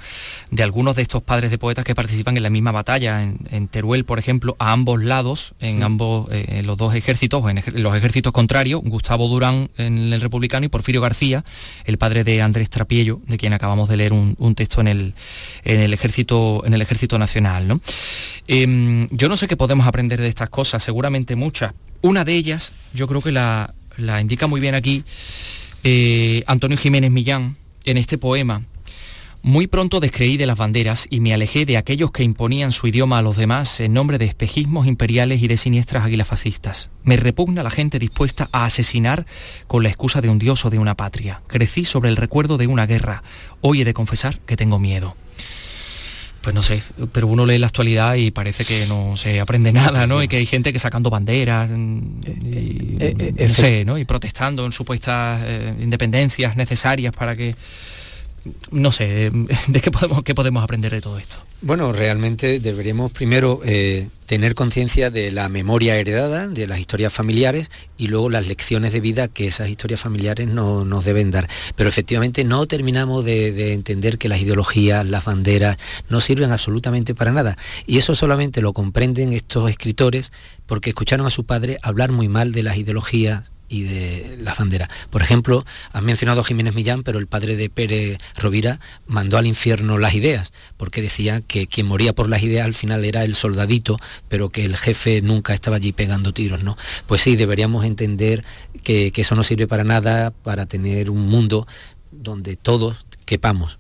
de algunos de estos padres de poetas que participan en la misma batalla, en, Teruel, por ejemplo, a ambos lados, en ambos, eh, los dos ejércitos, en, los ejércitos contrarios, Gustavo Durán en el republicano y Porfirio García, el padre de Andrés Trapiello, de quien acabamos de leer un, texto en el, en el ejército, en el ejército nacional. ¿no? Em, yo no sé qué podemos aprender de estas cosas, seguramente muchas, una de ellas, yo creo que la, indica muy bien aquí eh, Antonio Jiménez Millán en este poema. Muy pronto descreí de las banderas y me alejé de aquellos que imponían su idioma a los demás en nombre de espejismos imperiales y de siniestras águilas fascistas. Me repugna la gente dispuesta a asesinar con la excusa de un dios o de una patria. Crecí sobre el recuerdo de una guerra. Hoy he de confesar que tengo miedo pues no sé, pero uno lee la actualidad y parece que no se aprende nada, ¿no? Y que hay gente que sacando banderas mm, y, eh, eh, no sé, ¿no? y protestando en supuestas eh, independencias necesarias para que no sé, ¿de qué podemos, qué podemos aprender de todo esto? Bueno, realmente deberíamos primero eh, tener conciencia de la memoria heredada, de las historias familiares y luego las lecciones de vida que esas historias familiares no, nos deben dar. Pero efectivamente no terminamos de, de, entender que las ideologías, las banderas, no sirven absolutamente para nada. Y eso solamente lo comprenden estos escritores porque escucharon a su padre hablar muy mal de las ideologías de las banderas. Por ejemplo, has mencionado Jiménez Millán, pero el padre de Pérez Rovira mandó al infierno las ideas, porque decía que quien moría por las ideas al final era el soldadito, pero que el jefe nunca estaba allí pegando tiros, ¿no? Pues sí, deberíamos entender que, que eso no sirve para nada, para tener un mundo donde todos quepamos.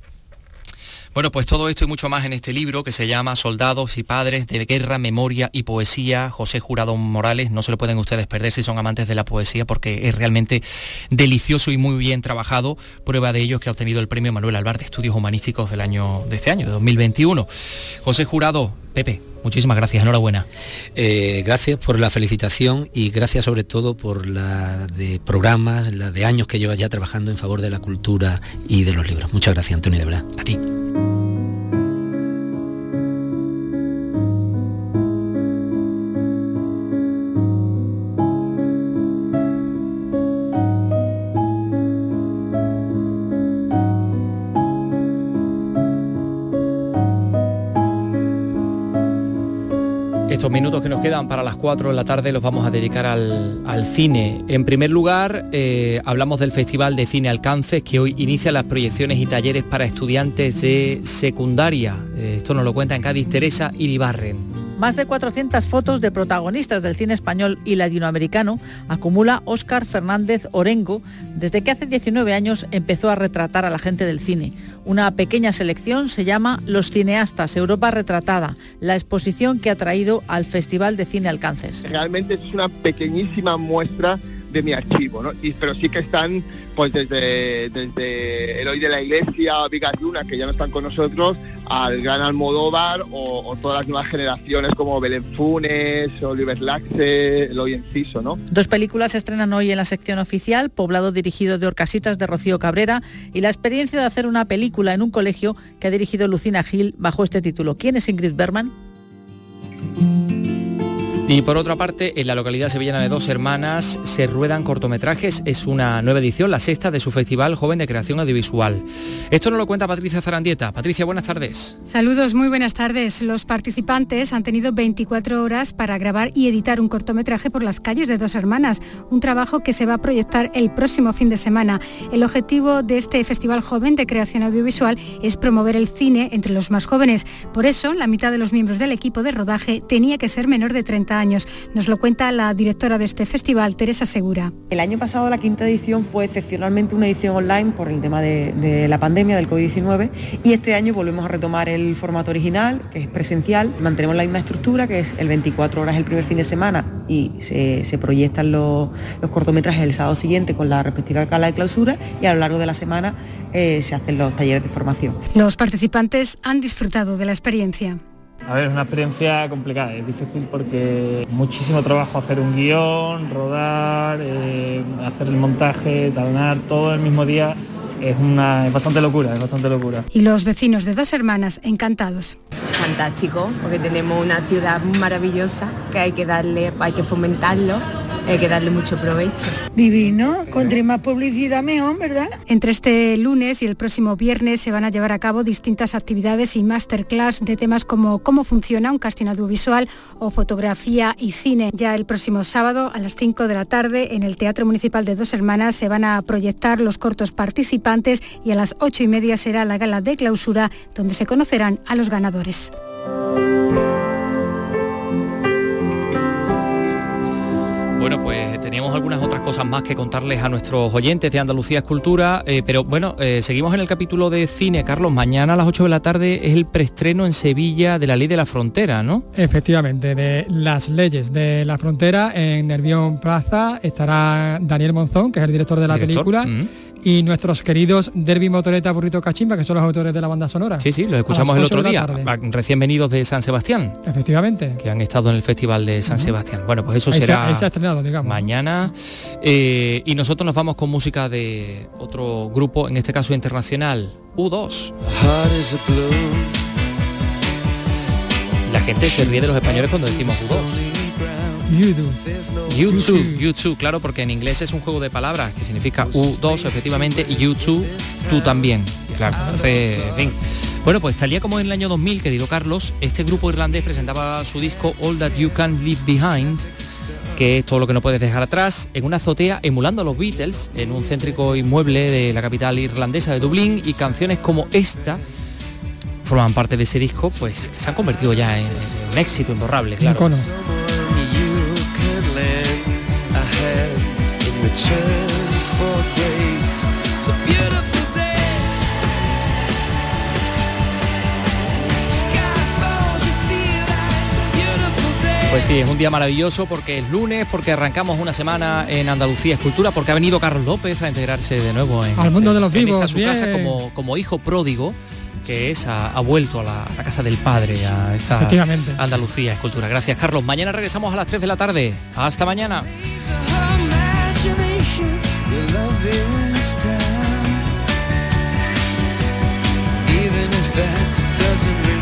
Bueno, pues todo esto y mucho más en este libro que se llama Soldados y Padres de Guerra, Memoria y Poesía, José Jurado Morales. No se lo pueden ustedes perder si son amantes de la poesía porque es realmente delicioso y muy bien trabajado. Prueba de ello es que ha obtenido el premio Manuel Alvar de Estudios Humanísticos del año de este año, de 2021. José Jurado, Pepe, muchísimas gracias, enhorabuena. Eh, gracias por la felicitación y gracias sobre todo por la de programas, la de años que llevas ya trabajando en favor de la cultura y de los libros. Muchas gracias, Antonio, de verdad. A ti. Quedan para las 4 de la tarde los vamos a dedicar al, cine. En primer lugar, eh, hablamos del Festival de Cine Alcances, que hoy inicia las proyecciones y talleres para estudiantes de secundaria. Eh, esto nos lo cuenta en Cádiz Teresa Iribarren. Más de 400 fotos de protagonistas del cine español y latinoamericano acumula Óscar Fernández Orengo desde que hace 19 años empezó a retratar a la gente del cine. Una pequeña selección se llama Los cineastas, Europa retratada, la exposición que ha traído al Festival de Cine Alcances. Realmente es una pequeñísima muestra de mi archivo, ¿no? Y, pero sí que están pues desde, desde Eloy de la Iglesia, Vigas Luna, que ya no están con nosotros, al gran Almodóvar o, todas las nuevas generaciones como Belén Funes, Oliver Laxe, Eloy Enciso, ¿no? Dos películas se estrenan hoy en la sección oficial, Poblado dirigido de Orcasitas de Rocío Cabrera y la experiencia de hacer una película en un colegio que ha dirigido Lucina Gil bajo este título. ¿Quién es Ingrid Bergman? Y por otra parte, en la localidad sevillana de Dos Hermanas se ruedan cortometrajes. Es una nueva edición, la sexta de su Festival Joven de Creación Audiovisual. Esto nos lo cuenta Patricia Zarandieta. Patricia, buenas tardes. Saludos, muy buenas tardes. Los participantes han tenido 24 horas para grabar y editar un cortometraje por las calles de Dos Hermanas, un trabajo que se va a proyectar el próximo fin de semana. El objetivo de este Festival Joven de Creación Audiovisual es promover el cine entre los más jóvenes. Por eso, la mitad de los miembros del equipo de rodaje tenía que ser menor de 30 años. Nos lo cuenta la directora de este festival, Teresa Segura. El año pasado la quinta edición fue excepcionalmente una edición online por el tema de, de la pandemia del COVID-19 y este año volvemos a retomar el formato original, que es presencial. Mantenemos la misma estructura, que es el 24 horas el primer fin de semana y se, se proyectan los, los, cortometrajes el sábado siguiente con la respectiva cala de clausura y a lo largo de la semana eh, se hacen los talleres de formación. Los participantes han disfrutado de la experiencia. A ver, es una experiencia complicada, es difícil porque muchísimo trabajo hacer un guion, rodar, eh, hacer el montaje, talonar todo el mismo día. Es, una, es bastante locura, es bastante locura. Y los vecinos de dos hermanas encantados. Fantástico, porque tenemos una ciudad maravillosa que hay que darle, hay que fomentarlo hay que darle mucho provecho. Divino, con más publicidad mejor, ¿verdad? Entre este lunes y el próximo viernes se van a llevar a cabo distintas actividades y masterclass de temas como cómo funciona un casting audiovisual o fotografía y cine. Ya el próximo sábado a las 5 de la tarde en el Teatro Municipal de Dos Hermanas se van a proyectar los cortos participantes y a las 8 y media será la gala de clausura donde se conocerán a los ganadores. Bueno, pues teníamos algunas otras cosas más que contarles a nuestros oyentes de Andalucía Escultura, eh, pero bueno, eh, seguimos en el capítulo de cine. Carlos, mañana a las 8 de la tarde es el preestreno en Sevilla de La Ley de la Frontera, ¿no? Efectivamente, de las leyes de la frontera en Nervión Plaza estará Daniel Monzón, que es el director de la Director, película. mm. Y nuestros queridos Derby Motoreta Burrito Cachimba, que son los autores de la banda sonora. Sí, sí, lo A escuchamos el otro día, recién venidos de San Sebastián, Efectivamente. que han estado en el Festival de San Sebastián. Bueno, pues eso Ahí será ahí se ha estrenado, digamos. mañana. Eh, y nosotros nos vamos con música de otro grupo, en este caso internacional, U2. La gente se ríe de los españoles cuando decimos U2. YouTube, YouTube, claro, porque en inglés es un juego de palabras que significa U2 efectivamente y YouTube, tú también. Claro, entonces, en fin. Bueno, pues tal día como en el año 2000, querido Carlos, este grupo irlandés presentaba su disco All That You Can Leave Behind, que es todo lo que no puedes dejar atrás, en una azotea emulando a los Beatles, en un céntrico inmueble de la capital irlandesa de Dublín, y canciones como esta forman parte de ese disco, pues se han convertido ya en un éxito imborrable, claro. Icono. Pues sí, es un día maravilloso porque es lunes, porque arrancamos una semana en Andalucía Escultura, porque ha venido Carlos López a integrarse de nuevo en, al mundo de los vivos, esta, su casa como, como hijo pródigo que es, ha, vuelto a la, a la, casa del padre, a esta Andalucía Escultura. Gracias, Carlos. Mañana regresamos a las 3 de la tarde. Hasta mañana. even if that doesn't.